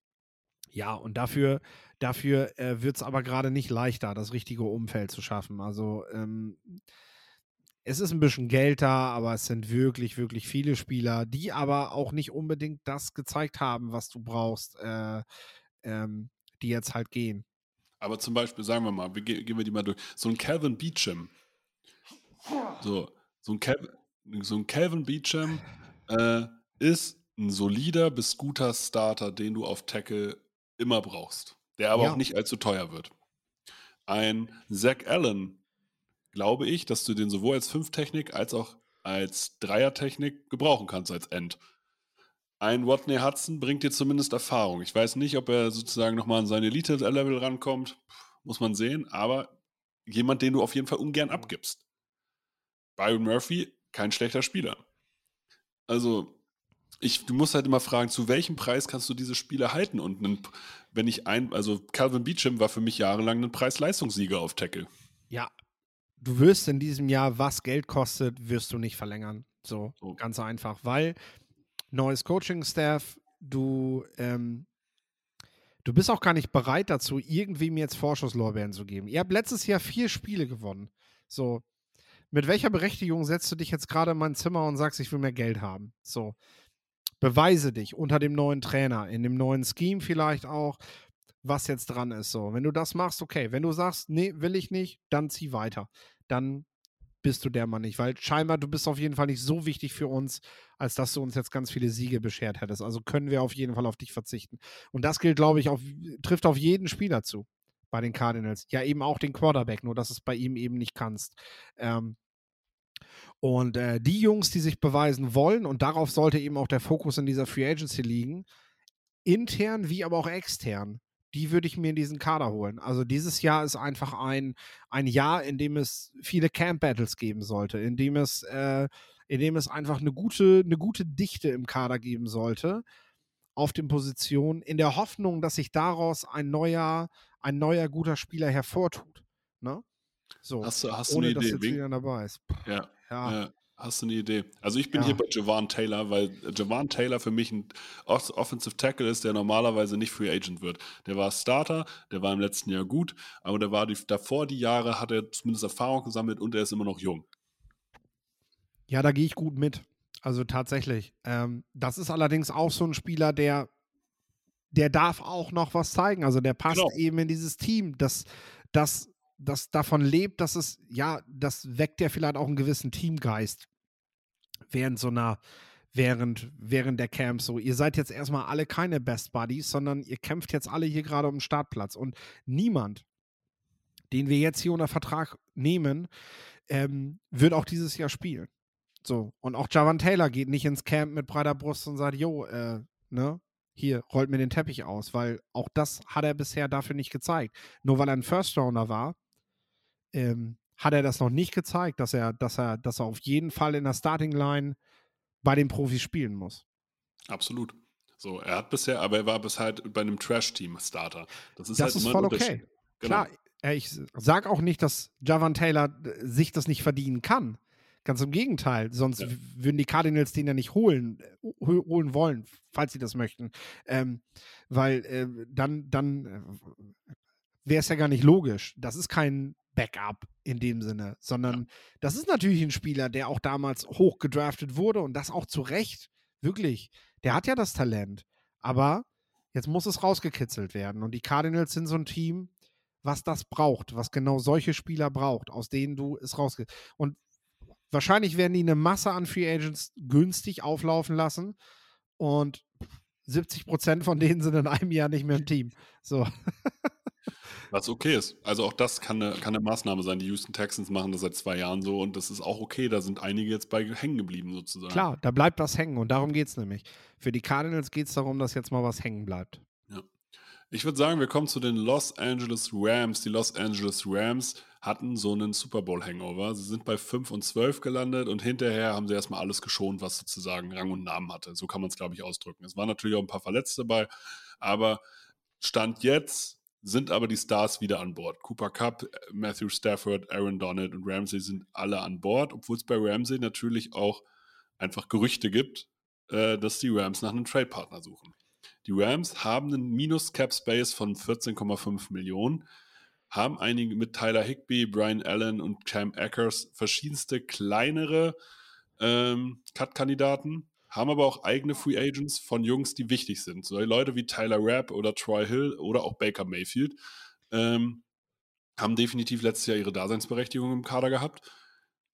Ja, und dafür, dafür äh, wird es aber gerade nicht leichter, das richtige Umfeld zu schaffen. Also ähm, es ist ein bisschen Geld da, aber es sind wirklich, wirklich viele Spieler, die aber auch nicht unbedingt das gezeigt haben, was du brauchst, äh, ähm, die jetzt halt gehen. Aber zum Beispiel, sagen wir mal, wir gehen wir die mal durch. So ein Calvin Beecham. So, so ein, Cal so ein Calvin Beecham äh, ist ein solider bis guter Starter, den du auf Tackle immer brauchst, der aber ja. auch nicht allzu teuer wird. Ein Zach Allen, glaube ich, dass du den sowohl als Fünftechnik als auch als Dreiertechnik gebrauchen kannst als End. Ein Watney Hudson bringt dir zumindest Erfahrung. Ich weiß nicht, ob er sozusagen nochmal an seine Elite-Level rankommt, muss man sehen, aber jemand, den du auf jeden Fall ungern abgibst. Byron Murphy, kein schlechter Spieler. Also, ich, du musst halt immer fragen, zu welchem Preis kannst du diese Spiele halten? Und einen, wenn ich ein, also Calvin Beecham war für mich jahrelang ein Preis-Leistungssieger auf Tackle. Ja, du wirst in diesem Jahr, was Geld kostet, wirst du nicht verlängern. So, So. ganz einfach, weil neues Coaching-Staff, du, ähm, du bist auch gar nicht bereit dazu, irgendwem jetzt Vorschusslorbeeren zu geben. Ihr habt letztes Jahr vier Spiele gewonnen. So, mit welcher Berechtigung setzt du dich jetzt gerade in mein Zimmer und sagst, ich will mehr Geld haben? So, beweise dich unter dem neuen Trainer, in dem neuen Scheme vielleicht auch, was jetzt dran ist. So, wenn du das machst, okay. Wenn du sagst, nee, will ich nicht, dann zieh weiter. Dann bist du der Mann nicht, weil scheinbar du bist auf jeden Fall nicht so wichtig für uns, als dass du uns jetzt ganz viele Siege beschert hättest. Also können wir auf jeden Fall auf dich verzichten. Und das gilt, glaube ich, auf, trifft auf jeden Spieler zu bei den Cardinals. Ja, eben auch den Quarterback, nur dass es bei ihm eben nicht kannst. Ähm, und äh, die Jungs, die sich beweisen wollen, und darauf sollte eben auch der Fokus in dieser Free Agency liegen, intern wie aber auch extern, die würde ich mir in diesen Kader holen. Also dieses Jahr ist einfach ein, ein Jahr, in dem es viele Camp-Battles geben sollte, in dem es, äh, in dem es einfach eine gute, eine gute Dichte im Kader geben sollte auf den Positionen, in der Hoffnung, dass sich daraus ein neuer, ein neuer guter Spieler hervortut. Ne? So, Hast du, hast du ohne eine dass Idee? jetzt Wen- wieder dabei ist. Ja, Ja, ja. Hast du eine Idee? Also ich bin Ja. hier bei Javon Taylor, weil Javon Taylor für mich ein Off- Offensive Tackle ist, der normalerweise nicht Free Agent wird. Der war Starter, der war im letzten Jahr gut, aber der war die, davor die Jahre, hat er zumindest Erfahrung gesammelt und er ist immer noch jung. Ja, da gehe ich gut mit. Also tatsächlich. Ähm, das ist allerdings auch so ein Spieler, der, der darf auch noch was zeigen. Also der passt Genau. eben in dieses Team, das, das, das davon lebt, dass es, ja, das weckt ja vielleicht auch einen gewissen Teamgeist während so einer, während, während der Camps so. Ihr seid jetzt erstmal alle keine Best Buddies, sondern ihr kämpft jetzt alle hier gerade um den Startplatz. Und niemand, den wir jetzt hier unter Vertrag nehmen, ähm, wird auch dieses Jahr spielen. So, und auch Javan Taylor geht nicht ins Camp mit breiter Brust und sagt, jo, äh, ne, hier, rollt mir den Teppich aus, weil auch das hat er bisher dafür nicht gezeigt. Nur weil er ein First Rounder war, ähm, hat er das noch nicht gezeigt, dass er, dass er, dass er auf jeden Fall in der Starting Line bei den Profis spielen muss. Absolut. So, er hat bisher, aber er war bis halt bei einem Trash-Team Starter. Das ist Das halt ist voll okay. Genau. Klar, äh, ich sag auch nicht, dass Javan Taylor äh, sich das nicht verdienen kann. Ganz im Gegenteil, sonst Ja. würden die Cardinals den ja nicht holen, äh, hol- holen wollen, falls sie das möchten. Ähm, weil äh, dann, dann wäre es ja gar nicht logisch. Das ist kein Backup in dem Sinne, sondern das ist natürlich ein Spieler, der auch damals hoch gedraftet wurde und das auch zu Recht. Wirklich. Der hat ja das Talent. Aber jetzt muss es rausgekitzelt werden. Und die Cardinals sind so ein Team, was das braucht, was genau solche Spieler braucht, aus denen du es rausge. Und wahrscheinlich werden die eine Masse an Free Agents günstig auflaufen lassen. Und 70 Prozent von denen sind in einem Jahr nicht mehr im Team. So. Was okay ist. Also auch das kann eine, kann eine Maßnahme sein. Die Houston Texans machen das seit zwei Jahren so und das ist auch okay. Da sind einige jetzt bei hängen geblieben sozusagen. Klar, da bleibt was hängen und darum geht es nämlich. Für die Cardinals geht es darum, dass jetzt mal was hängen bleibt. Ich würde sagen, wir kommen zu den Los Angeles Rams. Die Los Angeles Rams hatten so einen Super Bowl Hangover. Sie sind bei 5 und 12 gelandet und hinterher haben sie erstmal alles geschont, was sozusagen Rang und Namen hatte. So kann man es, glaube ich, ausdrücken. Es waren natürlich auch ein paar Verletzte dabei, aber Stand jetzt sind aber die Stars wieder an Bord. Cooper Cup, Matthew Stafford, Aaron Donald und Ramsey sind alle an Bord, obwohl es bei Ramsey natürlich auch einfach Gerüchte gibt, äh, dass die Rams nach einem Trade-Partner suchen. Die Rams haben einen Minus-Cap-Space von 14,5 Millionen, haben einige mit Tyler Higby, Brian Allen und Cam Akers verschiedenste kleinere ähm, Cut-Kandidaten, haben aber auch eigene Free Agents von Jungs, die wichtig sind. So Leute wie Tyler Rapp oder Troy Hill oder auch Baker Mayfield ähm, haben definitiv letztes Jahr ihre Daseinsberechtigung im Kader gehabt.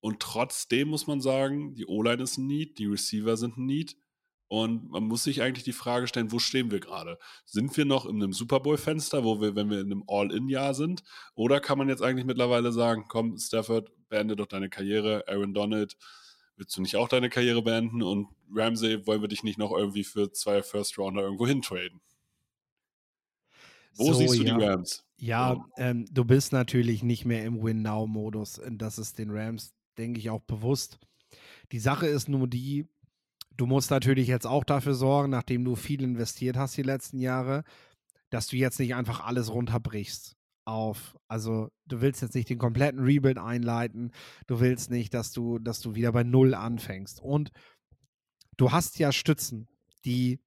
Und trotzdem muss man sagen, die O-Line ist ein Need, die Receiver sind ein Need. Und man muss sich eigentlich die Frage stellen, wo stehen wir gerade? Sind wir noch in einem Super Bowl-Fenster, wo wir, wenn wir in einem All-In-Jahr sind? Oder kann man jetzt eigentlich mittlerweile sagen, komm, Stafford, beende doch deine Karriere, Aaron Donald, willst du nicht auch deine Karriere beenden? Und Ramsey, wollen wir dich nicht noch irgendwie für zwei First-Rounder irgendwo hintraden? Wo So, siehst du ja. die Rams? Ja, Ja. ähm, du bist natürlich nicht mehr im Win-Now-Modus. Und Das ist den Rams, denke ich, auch bewusst. Die Sache ist nur die, Du musst natürlich jetzt auch dafür sorgen, nachdem du viel investiert hast die letzten Jahre, dass du jetzt nicht einfach alles runterbrichst auf, also du willst jetzt nicht den kompletten Rebuild einleiten, du willst nicht, dass du, dass du wieder bei Null anfängst. Und du hast ja Stützen, die,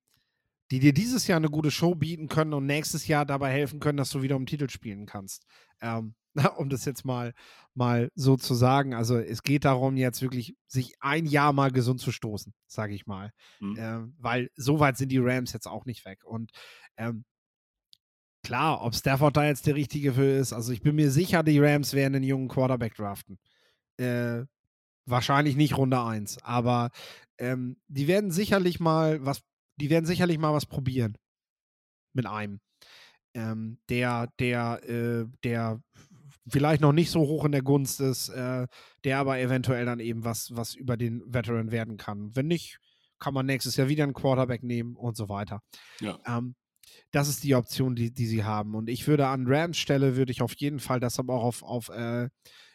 die dir dieses Jahr eine gute Show bieten können und nächstes Jahr dabei helfen können, dass du wieder um Titel spielen kannst. Ähm, um das jetzt mal, mal so zu sagen. Also es geht darum, jetzt wirklich sich ein Jahr mal gesund zu stoßen, sage ich mal. Mhm. Ähm, weil so weit sind die Rams jetzt auch nicht weg. Und ähm, klar, ob Stafford da jetzt der Richtige für ist, also ich bin mir sicher, die Rams werden einen jungen Quarterback draften. Äh, wahrscheinlich nicht Runde 1, aber ähm, die werden sicherlich mal was, die werden sicherlich mal was probieren mit einem. Ähm, der, der, äh, der vielleicht noch nicht so hoch in der Gunst ist, äh, der aber eventuell dann eben was, was über den Veteran werden kann. Wenn nicht, kann man nächstes Jahr wieder einen Quarterback nehmen und so weiter. Ja. Ähm, das ist die Option, die, die sie haben. Und ich würde an Rams Stelle, würde ich auf jeden Fall das aber auch auf, auf äh,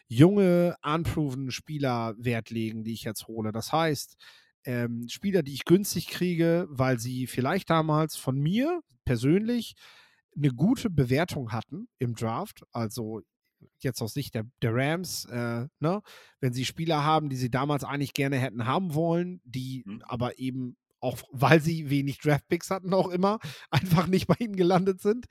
junge, unproven Spieler Wert legen, die ich jetzt hole. Das heißt, ähm, Spieler, die ich günstig kriege, weil sie vielleicht damals von mir persönlich eine gute Bewertung hatten im Draft. Also jetzt aus Sicht der, der Rams, äh, ne? wenn sie Spieler haben, die sie damals eigentlich gerne hätten haben wollen, die mhm. aber eben auch weil sie wenig Draftpicks hatten, auch immer, einfach nicht bei ihnen gelandet sind,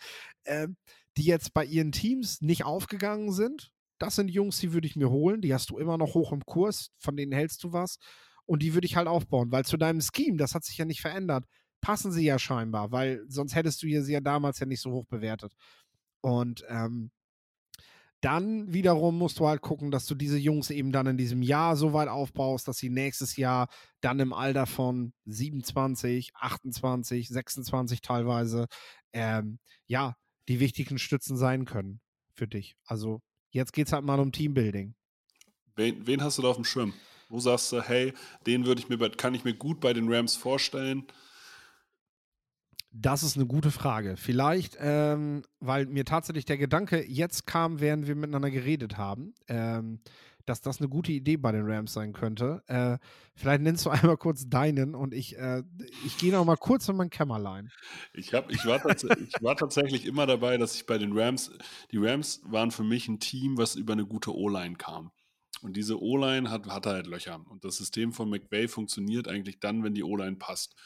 äh, die jetzt bei ihren Teams nicht aufgegangen sind. Das sind Jungs, die würde ich mir holen. Die hast du immer noch hoch im Kurs, von denen hältst du was. Und die würde ich halt aufbauen, weil zu deinem Scheme, das hat sich ja nicht verändert, passen sie ja scheinbar, weil sonst hättest du sie ja damals ja nicht so hoch bewertet. Und ähm, dann wiederum musst du halt gucken, dass du diese Jungs eben dann in diesem Jahr so weit aufbaust, dass sie nächstes Jahr dann im Alter von 27, 28, 26 teilweise, ähm, ja, die wichtigen Stützen sein können für dich. Also jetzt geht es halt mal um Teambuilding. Wen, wen hast du da auf dem Schirm? Wo sagst du, hey, den würde ich mir, kann ich mir gut bei den Rams vorstellen? Das ist eine gute Frage. Vielleicht, ähm, weil mir tatsächlich der Gedanke jetzt kam, während wir miteinander geredet haben, ähm, dass das eine gute Idee bei den Rams sein könnte. Äh, vielleicht nennst du einmal kurz deinen und ich, äh, ich gehe noch mal kurz in mein Kämmerlein. Ich, hab, ich, war ich war tatsächlich immer dabei, dass ich bei den Rams, die Rams waren für mich ein Team, was über eine gute O-Line kam. Und diese O-Line hat, hat halt Löcher. Und das System von McVay funktioniert eigentlich dann, wenn die O-Line passt.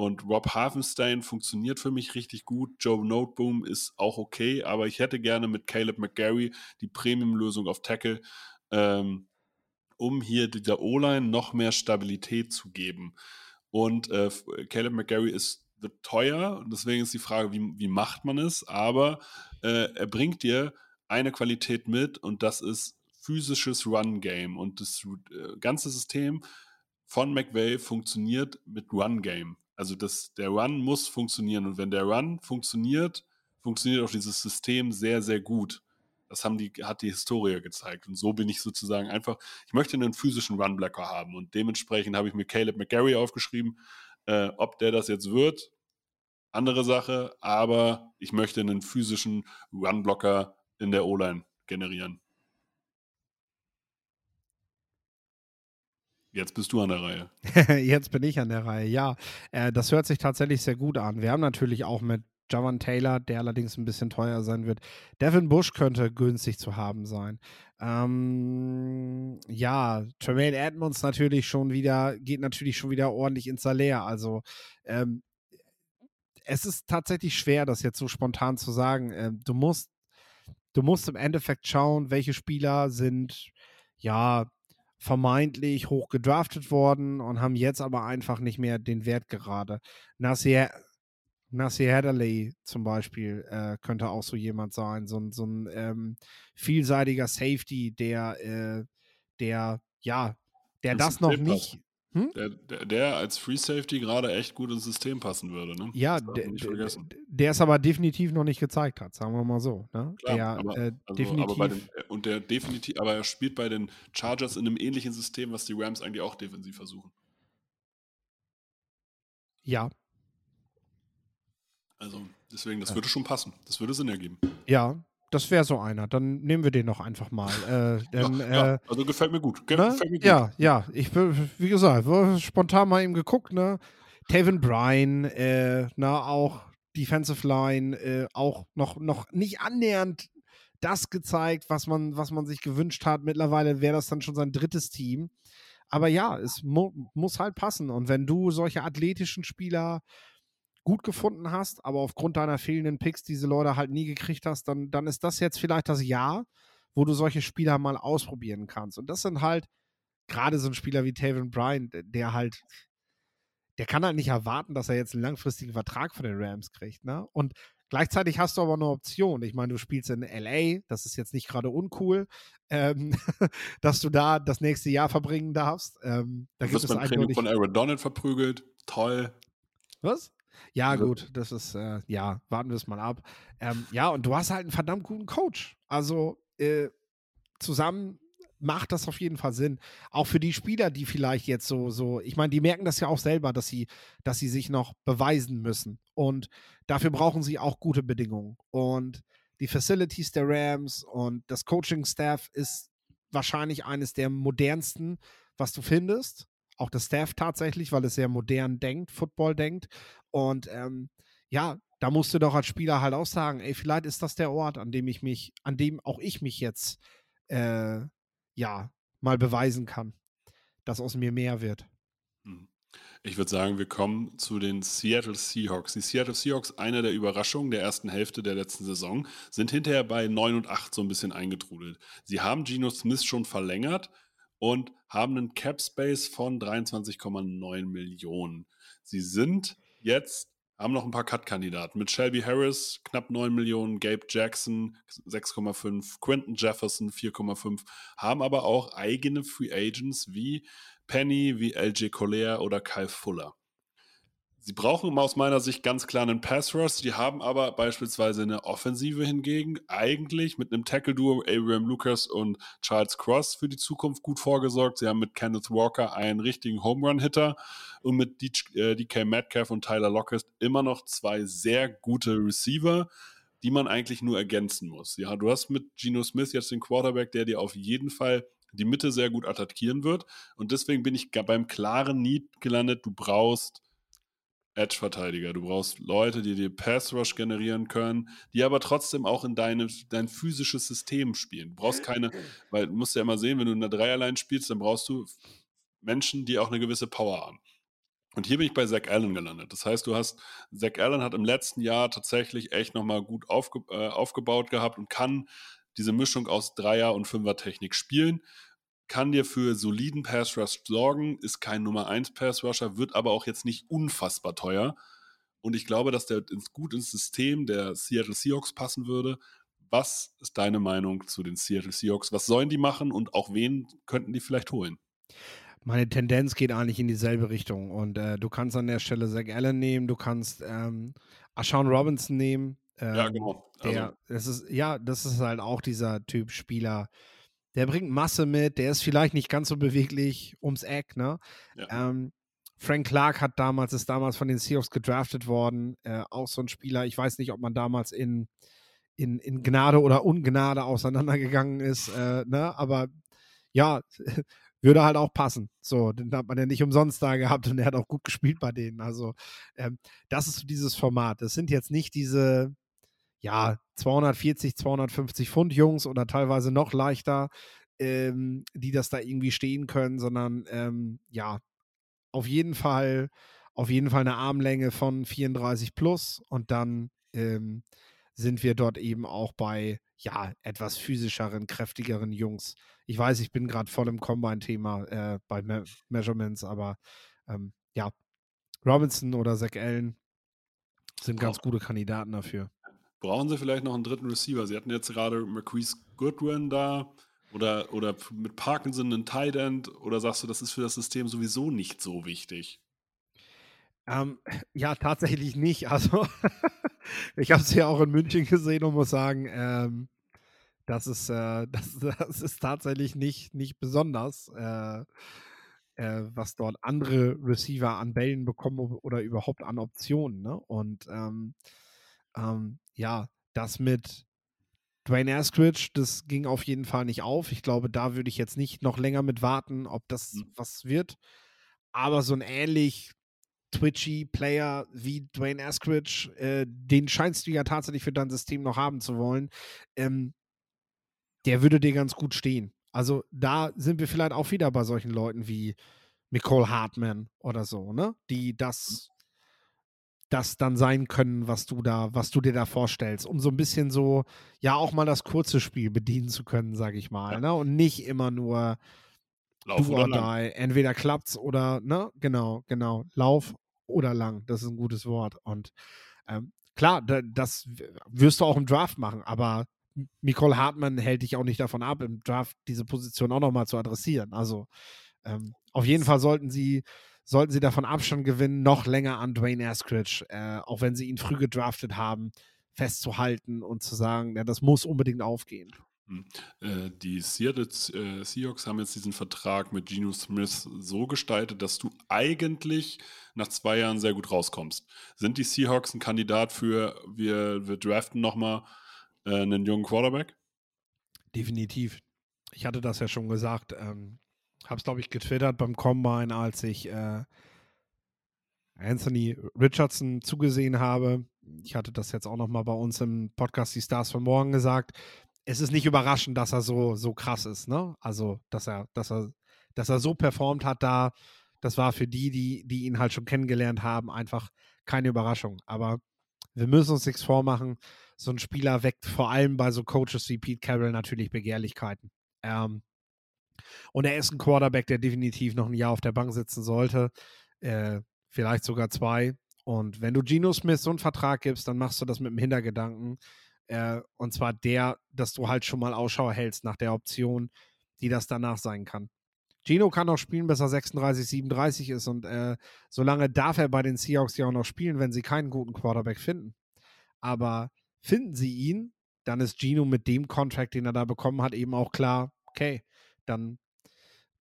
Und Rob Harfenstein funktioniert für mich richtig gut. Joe Noteboom ist auch okay, aber ich hätte gerne mit Caleb McGarry die Premium-Lösung auf Tackle, ähm, um hier dieser O-Line noch mehr Stabilität zu geben. Und äh, Caleb McGarry ist teuer und deswegen ist die Frage, wie, wie macht man es? Aber äh, er bringt dir eine Qualität mit und das ist physisches Run-Game. Und das äh, ganze System von McVay funktioniert mit Run-Game. Also das, der Run muss funktionieren. Und wenn der Run funktioniert, funktioniert auch dieses System sehr, sehr gut. Das haben die, hat die Historie gezeigt. Und so bin ich sozusagen einfach, ich möchte einen physischen Runblocker haben. Und dementsprechend habe ich mir Caleb McGarry aufgeschrieben. Äh, ob der das jetzt wird, andere Sache. Aber ich möchte einen physischen Runblocker in der O-Line generieren. Jetzt bist du an der Reihe. Jetzt bin ich an der Reihe, ja. Äh, das hört sich tatsächlich sehr gut an. Wir haben natürlich auch mit Javan Taylor, der allerdings ein bisschen teuer sein wird. Devin Bush könnte günstig zu haben sein. Ähm, ja, Tremaine Edmonds natürlich schon wieder, geht natürlich schon wieder ordentlich ins Salär. Also, ähm, es ist tatsächlich schwer, das jetzt so spontan zu sagen. Ähm, du musst, du musst im Endeffekt schauen, welche Spieler sind, ja, vermeintlich hoch gedraftet worden und haben jetzt aber einfach nicht mehr den Wert gerade. Nasir, Nasir Hadley zum Beispiel äh, könnte auch so jemand sein, so, so ein ähm, vielseitiger Safety, der, äh, der, ja, der das, das noch nicht, hm? Der, der, der, als Free Safety gerade echt gut ins System passen würde. Ne? Ja, der, der es aber definitiv noch nicht gezeigt hat, sagen wir mal so. Ne? Klar, der, aber, äh, also, definitiv, aber den, und der definitiv, aber er spielt bei den Chargers in einem ähnlichen System, was die Rams eigentlich auch defensiv versuchen. Ja. Also deswegen, das ja. würde schon passen. Das würde Sinn ergeben. Ja, das wäre so einer. Dann nehmen wir den noch einfach mal. Äh, denn, ja, äh, also gefällt mir gut. Ge ne? gefällt mir gut. Ja, ja. Ich bin, wie gesagt, spontan mal eben geguckt, ne? Taven Bryan, äh, na, auch Defensive Line, äh, auch noch, noch nicht annähernd das gezeigt, was man, was man sich gewünscht hat. Mittlerweile wäre das dann schon sein drittes Team. Aber ja, es mu muss halt passen. Und wenn du solche athletischen Spieler gut gefunden hast, aber aufgrund deiner fehlenden Picks diese Leute halt nie gekriegt hast, dann, dann ist das jetzt vielleicht das Jahr, wo du solche Spieler mal ausprobieren kannst. Und das sind halt gerade so ein Spieler wie Taven Bryan, der halt, der kann halt nicht erwarten, dass er jetzt einen langfristigen Vertrag von den Rams kriegt. Ne? Und Gleichzeitig hast du aber eine Option. Ich meine, du spielst in LA, das ist jetzt nicht gerade uncool, ähm, dass du da das nächste Jahr verbringen darfst. Ähm, da du wirst beim Training von Aaron Donald verprügelt. Toll. Was? Ja, gut, das ist, äh, ja, warten wir es mal ab. Ähm, ja, und du hast halt einen verdammt guten Coach. Also äh, zusammen macht das auf jeden Fall Sinn. Auch für die Spieler, die vielleicht jetzt so, so, ich meine, die merken das ja auch selber, dass sie, dass sie sich noch beweisen müssen. Und dafür brauchen sie auch gute Bedingungen. Und die Facilities der Rams und das Coaching-Staff ist wahrscheinlich eines der modernsten, was du findest. Auch das Staff tatsächlich, weil es sehr modern denkt, Football denkt. Und ähm, ja, da musst du doch als Spieler halt auch sagen, ey, vielleicht ist das der Ort, an dem ich mich, an dem auch ich mich jetzt äh, ja, mal beweisen kann, dass aus mir mehr wird. Hm. Ich würde sagen, wir kommen zu den Seattle Seahawks. Die Seattle Seahawks, eine der Überraschungen der ersten Hälfte der letzten Saison, sind hinterher bei 9 und 8 so ein bisschen eingetrudelt. Sie haben Geno Smith schon verlängert und haben einen Cap Space von 23,9 Millionen. Sie sind jetzt haben noch ein paar Cut-Kandidaten. Mit Shelby Harris knapp 9 Millionen, Gabe Jackson 6,5, Quentin Jefferson 4,5, haben aber auch eigene Free Agents wie Penny, wie LJ Collier oder Kyle Fuller. Sie brauchen aus meiner Sicht ganz klar einen Pass Rush. Die haben aber beispielsweise eine Offensive hingegen eigentlich mit einem Tackle-Duo Abraham Lucas und Charles Cross für die Zukunft gut vorgesorgt. Sie haben mit Kenneth Walker einen richtigen Home Run-Hitter und mit DK äh, Metcalf und Tyler Lockett immer noch zwei sehr gute Receiver, die man eigentlich nur ergänzen muss. Ja, du hast mit Geno Smith jetzt den Quarterback, der dir auf jeden Fall die Mitte sehr gut attackieren wird. Und deswegen bin ich beim klaren Need gelandet. Du brauchst Edge-Verteidiger. Du brauchst Leute, die dir Pass-Rush generieren können, die aber trotzdem auch in deine, dein physisches System spielen. Du brauchst keine, weil du musst ja immer sehen, wenn du in der Dreierline spielst, dann brauchst du Menschen, die auch eine gewisse Power haben. Und hier bin ich bei Zach Allen gelandet. Das heißt, du hast, Zach Allen hat im letzten Jahr tatsächlich echt nochmal gut aufge, äh, aufgebaut gehabt und kann diese Mischung aus Dreier- und Fünfer-Technik spielen kann dir für soliden Pass Rush sorgen, ist kein Nummer 1 Pass Rusher, wird aber auch jetzt nicht unfassbar teuer. Und ich glaube, dass der ins, gut ins System der Seattle Seahawks passen würde. Was ist deine Meinung zu den Seattle Seahawks? Was sollen die machen und auch wen könnten die vielleicht holen? Meine Tendenz geht eigentlich in dieselbe Richtung. Und äh, du kannst an der Stelle Zach Allen nehmen, du kannst ähm, Ashawn Robinson nehmen. Ähm, ja, genau. Also. Der, das ist, ja, das ist halt auch dieser Typ Spieler, der bringt Masse mit, der ist vielleicht nicht ganz so beweglich ums Eck, ne? Ja. Ähm, Frank Clark hat damals, ist damals von den Seahawks gedraftet worden, äh, auch so ein Spieler. Ich weiß nicht, ob man damals in, in, in Gnade oder Ungnade auseinandergegangen ist, äh, ne? Aber ja, würde halt auch passen. So, den hat man ja nicht umsonst da gehabt und er hat auch gut gespielt bei denen. Also, ähm, das ist dieses Format. Das sind jetzt nicht diese, ja, 240, 250 Pfund Jungs oder teilweise noch leichter, ähm, die das da irgendwie stehen können, sondern ähm, ja, auf jeden Fall, auf jeden Fall eine Armlänge von 34 plus und dann ähm, sind wir dort eben auch bei ja, etwas physischeren, kräftigeren Jungs. Ich weiß, ich bin gerade voll im Combine-Thema äh, bei Me Measurements, aber ähm, ja, Robinson oder Zach Allen sind ganz gute Kandidaten dafür. Brauchen sie vielleicht noch einen dritten Receiver? Sie hatten jetzt gerade Marquise Goodwin da oder, oder mit Parkinson einen Tight End oder sagst du, das ist für das System sowieso nicht so wichtig? Ähm, ja, tatsächlich nicht. Also, ich habe es ja auch in München gesehen und muss sagen, ähm, das, ist, äh, das, das, ist tatsächlich nicht, nicht besonders, äh, äh, was dort andere Receiver an Bällen bekommen oder überhaupt an Optionen. Ne? Und ähm, ähm, ja, das mit Dwayne Askridge, das ging auf jeden Fall nicht auf. Ich glaube, da würde ich jetzt nicht noch länger mit warten, ob das mhm. was wird. Aber so ein ähnlich twitchy Player wie Dwayne Askridge, äh, den scheinst du ja tatsächlich für dein System noch haben zu wollen. Ähm, der würde dir ganz gut stehen. Also da sind wir vielleicht auch wieder bei solchen Leuten wie Nicole Hartman oder so, ne? Die das, das dann sein können, was du da, was du dir da vorstellst, um so ein bisschen so, ja, auch mal das kurze Spiel bedienen zu können, sag ich mal, ja. ne? Und nicht immer nur Lauf do or die. Entweder klappt's oder, ne? Genau, genau. Lauf oder lang. Das ist ein gutes Wort. Und ähm, klar, das wirst du auch im Draft machen, aber Nicole Hartmann hält dich auch nicht davon ab, im Draft diese Position auch nochmal zu adressieren. Also ähm, auf jeden Fall sollten sie, sollten sie davon Abstand gewinnen, noch länger an Dwayne Askridge, äh, auch wenn sie ihn früh gedraftet haben, festzuhalten und zu sagen, ja, das muss unbedingt aufgehen. Hm. Äh, die Seattle äh, Seahawks haben jetzt diesen Vertrag mit Geno Smith so gestaltet, dass du eigentlich nach zwei Jahren sehr gut rauskommst. Sind die Seahawks ein Kandidat für, wir, wir draften nochmal äh, einen jungen Quarterback? Definitiv. Ich hatte das ja schon gesagt. Ähm, habe es, glaube ich, getwittert beim Combine, als ich äh, Anthony Richardson zugesehen habe. Ich hatte das jetzt auch nochmal bei uns im Podcast Die Stars von morgen gesagt. Es ist nicht überraschend, dass er so, so krass ist, ne? Also, dass er, dass er, dass er so performt hat da, das war für die, die, die ihn halt schon kennengelernt haben, einfach keine Überraschung. Aber wir müssen uns nichts vormachen so ein Spieler weckt vor allem bei so Coaches wie Pete Carroll natürlich Begehrlichkeiten. Ähm, und er ist ein Quarterback, der definitiv noch ein Jahr auf der Bank sitzen sollte. Äh, vielleicht sogar zwei. Und wenn du Geno Smith so einen Vertrag gibst, dann machst du das mit dem Hintergedanken. Äh, und zwar der, dass du halt schon mal Ausschau hältst nach der Option, die das danach sein kann. Gino kann auch spielen, bis er 36, 37 ist. Und äh, solange darf er bei den Seahawks ja auch noch spielen, wenn sie keinen guten Quarterback finden. Aber Finden sie ihn, dann ist Gino mit dem Contract, den er da bekommen hat, eben auch klar, okay, dann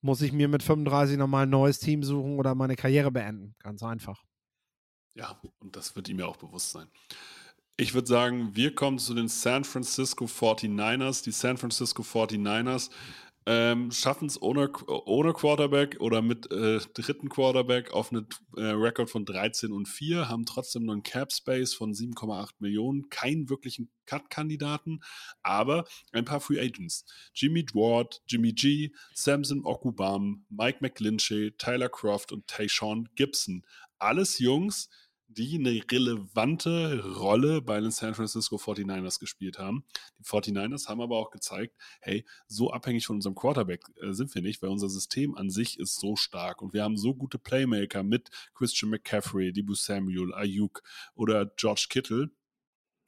muss ich mir mit 35 nochmal ein neues Team suchen oder meine Karriere beenden. Ganz einfach. Ja, und das wird ihm ja auch bewusst sein. Ich würde sagen, wir kommen zu den San Francisco 49ers. Die San Francisco 49ers ähm, schaffen es ohne, ohne Quarterback oder mit äh, dritten Quarterback auf einen äh, Rekord von 13 und 4, haben trotzdem noch einen Cap Space von 7,8 Millionen, keinen wirklichen Cut-Kandidaten, aber ein paar Free Agents. Jimmy Dward, Jimmy G, Samson Okubam, Mike McGlinchey, Tyler Croft und Tayshawn Gibson. Alles Jungs, die eine relevante Rolle bei den San Francisco 49ers gespielt haben. Die 49ers haben aber auch gezeigt, hey, so abhängig von unserem Quarterback äh, sind wir nicht, weil unser System an sich ist so stark und wir haben so gute Playmaker mit Christian McCaffrey, Dibu Samuel, Ayuk oder George Kittle,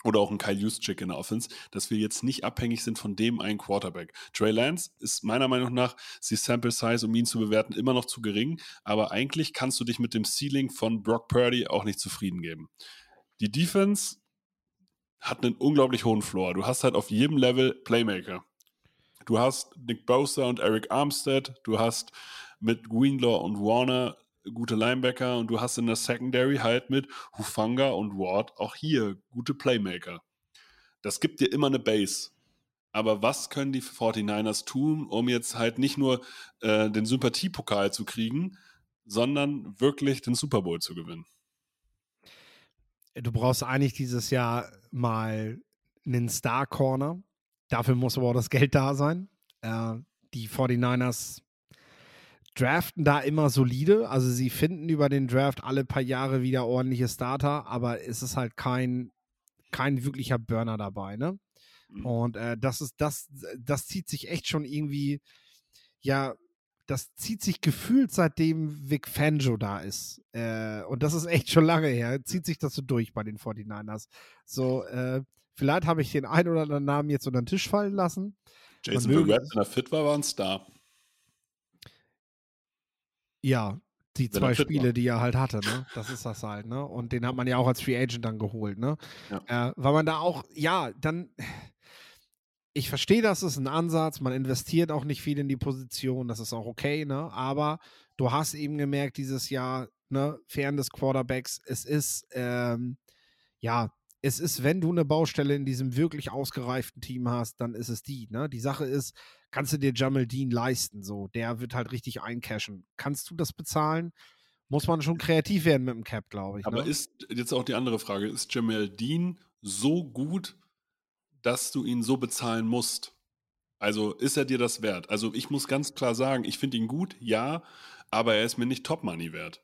oder auch ein Kyle Juszczyk in der Offense, dass wir jetzt nicht abhängig sind von dem einen Quarterback. Trey Lance ist meiner Meinung nach, die Sample Size, um ihn zu bewerten, immer noch zu gering, aber eigentlich kannst du dich mit dem Ceiling von Brock Purdy auch nicht zufrieden geben. Die Defense hat einen unglaublich hohen Floor. Du hast halt auf jedem Level Playmaker. Du hast Nick Bosa und Eric Armstead, du hast mit Greenlaw und Warner gute Linebacker und du hast in der Secondary halt mit Hufanga und Ward auch hier gute Playmaker. Das gibt dir immer eine Base. Aber was können die 49ers tun, um jetzt halt nicht nur äh, den Sympathiepokal zu kriegen, sondern wirklich den Super Bowl zu gewinnen? Du brauchst eigentlich dieses Jahr mal einen Star Corner. Dafür muss aber auch das Geld da sein. Äh, die 49ers draften da immer solide. Also sie finden über den Draft alle paar Jahre wieder ordentliche Starter, aber es ist halt kein, kein wirklicher Burner dabei, ne? Mhm. Und äh, das ist, das, das zieht sich echt schon irgendwie, ja, das zieht sich gefühlt seitdem Vic Fangio da ist. Äh, und das ist echt schon lange her. Zieht sich das so durch bei den 49ers. So, äh, vielleicht habe ich den einen oder anderen Namen jetzt unter den Tisch fallen lassen. Jason Verrett, wenn er fit war, war ein Star. Ja, die zwei Spiele, die er halt hatte, ne? Das ist das halt, ne? Und den hat man ja auch als Free Agent dann geholt, ne? Ja. Äh, weil man da auch, ja, dann. Ich verstehe, das ist ein Ansatz, man investiert auch nicht viel in die Position, das ist auch okay, ne? Aber du hast eben gemerkt, dieses Jahr, ne, fern des Quarterbacks, es ist, ähm, ja, es ist, wenn du eine Baustelle in diesem wirklich ausgereiften Team hast, dann ist es die. Ne? Die Sache ist, kannst du dir Jamal Dean leisten? So, der wird halt richtig eincashen. Kannst du das bezahlen? Muss man schon kreativ werden mit dem Cap, glaube ich. Aber ne? ist jetzt auch die andere Frage: Ist Jamal Dean so gut, dass du ihn so bezahlen musst? Also ist er dir das wert? Also ich muss ganz klar sagen, ich finde ihn gut, ja, aber er ist mir nicht Top Money wert.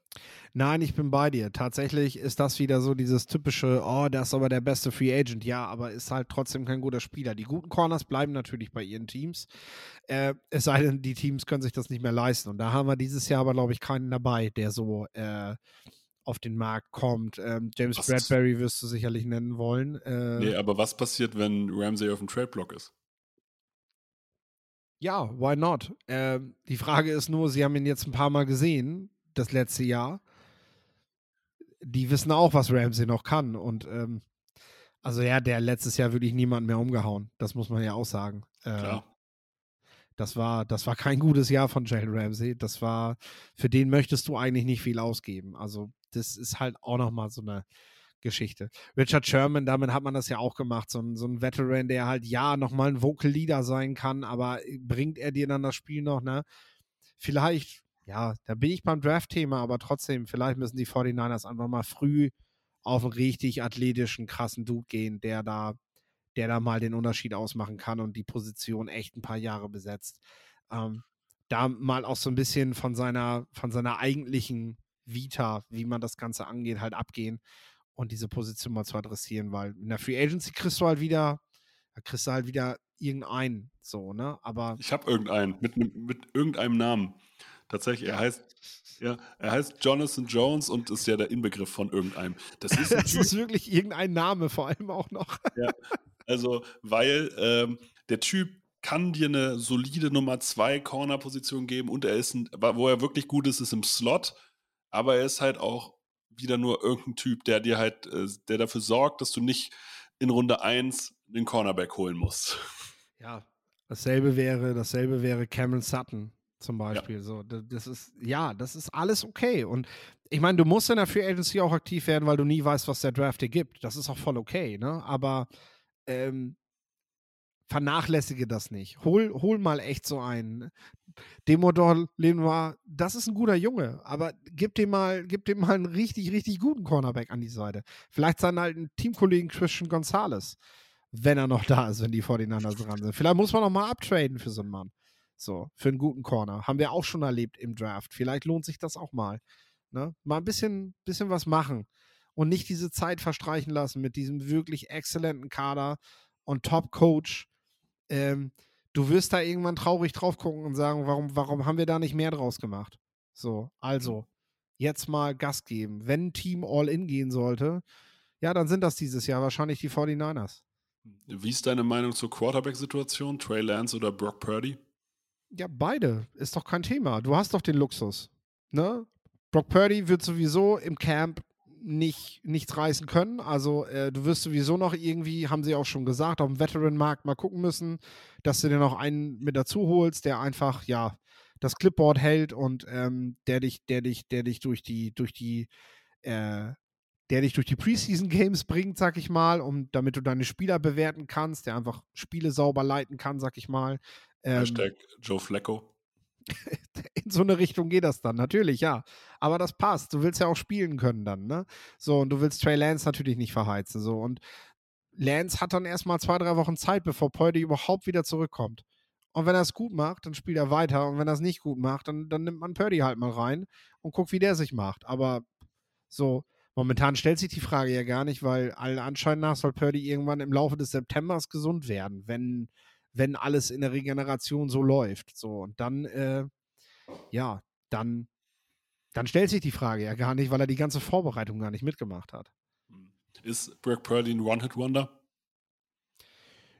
Nein, ich bin bei dir. Tatsächlich ist das wieder so dieses typische, oh, der ist aber der beste Free Agent. Ja, aber ist halt trotzdem kein guter Spieler. Die guten Corners bleiben natürlich bei ihren Teams. Äh, es sei denn, die Teams können sich das nicht mehr leisten. Und da haben wir dieses Jahr aber, glaube ich, keinen dabei, der so äh, auf den Markt kommt. Ähm, James Was- Bradbury wirst du sicherlich nennen wollen. Äh, Nee, aber was passiert, wenn Ramsey auf dem Trade-Block ist? Ja, why not? Ähm, die Frage ist nur, sie haben ihn jetzt ein paar Mal gesehen, das letzte Jahr. Die wissen auch, was Ramsey noch kann. Und ähm, also ja, der letztes Jahr wirklich niemand mehr umgehauen. Das muss man ja auch sagen. Äh, Klar. Das war, das war kein gutes Jahr von Jalen Ramsey. Das war, für den möchtest du eigentlich nicht viel ausgeben. Also, das ist halt auch nochmal so eine Geschichte. Richard Sherman, damit hat man das ja auch gemacht. So ein, so ein Veteran, der halt ja nochmal ein Vocal Leader sein kann, aber bringt er dir dann das Spiel noch, ne? Vielleicht, ja, da bin ich beim Draft-Thema, aber trotzdem, vielleicht müssen die 49ers einfach mal früh auf einen richtig athletischen, krassen Dude gehen, der da der da mal den Unterschied ausmachen kann und die Position echt ein paar Jahre besetzt. Ähm, da mal auch so ein bisschen von seiner, von seiner eigentlichen Vita, wie man das Ganze angeht, halt abgehen und diese Position mal zu adressieren, weil in der Free Agency kriegst du halt wieder, da kriegst du halt wieder irgendeinen, so, ne? Aber Ich habe irgendeinen mit, mit irgendeinem Namen. Tatsächlich, er heißt, ja, er heißt Jonathan Jones und ist ja der Inbegriff von irgendeinem. Das ist Typ, ist wirklich irgendein Name, vor allem auch noch. also, weil ähm, der Typ kann dir eine solide Nummer 2 Corner-Position geben und er ist, ein, wo er wirklich gut ist, ist im Slot, aber er ist halt auch wieder nur irgendein Typ, der dir halt, äh, der dafür sorgt, dass du nicht in Runde 1 den Cornerback holen musst. Ja, dasselbe wäre, dasselbe wäre Cameron Sutton zum Beispiel. So, da- das ist, ja, das ist alles okay. Und ich meine, du musst in der Free Agency auch aktiv werden, weil du nie weißt, was der Draft dir gibt. Das ist auch voll okay, ne? Aber ähm, vernachlässige das nicht. Hol, hol mal echt so einen. Demodor Lenoir, das ist ein guter Junge, aber gib dem mal, gib dem mal einen richtig, richtig guten Cornerback an die Seite. Vielleicht seinen alten Teamkollegen Christian Gonzalez, wenn er noch da ist, wenn die 49ers dran sind. Vielleicht muss man noch mal abtraden für so einen Mann. So, für einen guten Corner. Haben wir auch schon erlebt im Draft. Vielleicht lohnt sich das auch mal. Ne? Mal ein bisschen, bisschen was machen und nicht diese Zeit verstreichen lassen mit diesem wirklich exzellenten Kader und Top-Coach. Ähm, du wirst da irgendwann traurig drauf gucken und sagen, warum, warum haben wir da nicht mehr draus gemacht? So, also, jetzt mal Gas geben. Wenn ein Team All-In gehen sollte, ja, dann sind das dieses Jahr wahrscheinlich die 49ers. Wie ist deine Meinung zur Quarterback-Situation? Trey Lance oder Brock Purdy? Ja, beide. Ist doch kein Thema. Du hast doch den Luxus. Ne? Brock Purdy wird sowieso im Camp nicht, nichts reißen können. Also äh, du wirst sowieso noch irgendwie, haben sie auch schon gesagt, auf dem Veteran-Markt mal gucken müssen, dass du dir noch einen mit dazu holst, der einfach, ja, das Clipboard hält und ähm, der dich, der dich, der dich durch die, durch die, äh, der dich durch die Preseason Games bringt, sag ich mal, um damit du deine Spieler bewerten kannst, der einfach Spiele sauber leiten kann, sag ich mal. Ähm, Hashtag Joe Flacco. in so eine Richtung geht das dann, natürlich, ja. Aber das passt. Du willst ja auch spielen können dann, ne? So, und du willst Trey Lance natürlich nicht verheizen. So, und Lance hat dann erstmal zwei, drei Wochen Zeit, bevor Purdy überhaupt wieder zurückkommt. Und wenn er es gut macht, dann spielt er weiter. Und wenn er es nicht gut macht, dann, dann nimmt man Purdy halt mal rein und guckt, wie der sich macht. Aber so, momentan stellt sich die Frage ja gar nicht, weil allen Anschein nach soll Purdy irgendwann im Laufe des Septembers gesund werden, wenn, wenn alles in der Regeneration so läuft. So, und dann, äh, ja, dann, dann stellt sich die Frage ja gar nicht, weil er die ganze Vorbereitung gar nicht mitgemacht hat. Ist Brock Purdy ein One-Hit-Wonder?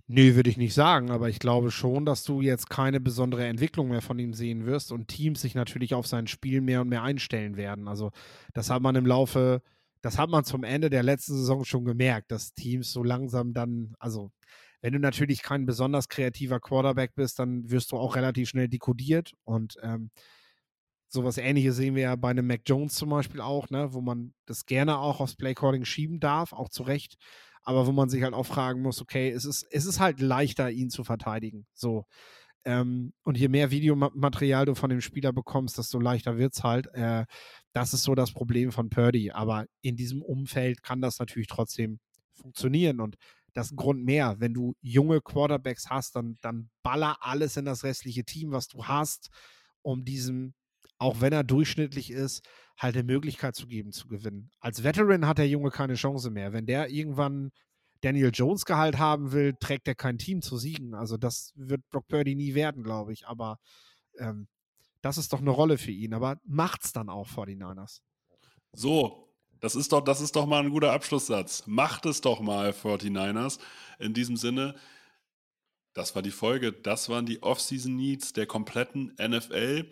Nee, würde ich nicht sagen, aber ich glaube schon, dass du jetzt keine besondere Entwicklung mehr von ihm sehen wirst und Teams sich natürlich auf sein Spiel mehr und mehr einstellen werden. Also, das hat man im Laufe, das hat man zum Ende der letzten Saison schon gemerkt, dass Teams so langsam dann, also, wenn du natürlich kein besonders kreativer Quarterback bist, dann wirst du auch relativ schnell dekodiert und ähm, sowas ähnliches sehen wir ja bei einem Mac Jones zum Beispiel auch, ne, wo man das gerne auch aufs Playcalling schieben darf, auch zu Recht. aber wo man sich halt auch fragen muss, okay, es ist, es ist halt leichter, ihn zu verteidigen. So. Ähm, und je mehr Videomaterial du von dem Spieler bekommst, desto leichter wird es halt. Äh, das ist so das Problem von Purdy. Aber in diesem Umfeld kann das natürlich trotzdem funktionieren. Und das ist ein Grund mehr. Wenn du junge Quarterbacks hast, dann, dann baller alles in das restliche Team, was du hast, um diesem, auch wenn er durchschnittlich ist, halt eine Möglichkeit zu geben, zu gewinnen. Als Veteran hat der Junge keine Chance mehr. Wenn der irgendwann Daniel Jones Gehalt haben will, trägt er kein Team zu siegen. Also das wird Brock Purdy nie werden, glaube ich. Aber ähm, das ist doch eine Rolle für ihn. Aber macht's dann auch vor die Niners. So, das ist doch, das ist doch mal ein guter Abschlusssatz. Macht es doch mal, 49ers. In diesem Sinne, das war die Folge. Das waren die Off-Season Needs der kompletten NFL.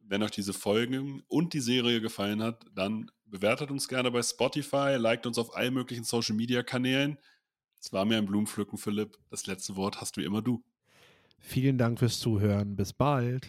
Wenn euch diese Folgen und die Serie gefallen hat, dann bewertet uns gerne bei Spotify, liked uns auf allen möglichen Social Media Kanälen. Es war mir ein Blumenpflücken, Philipp. Das letzte Wort hast du immer du. Vielen Dank fürs Zuhören. Bis bald.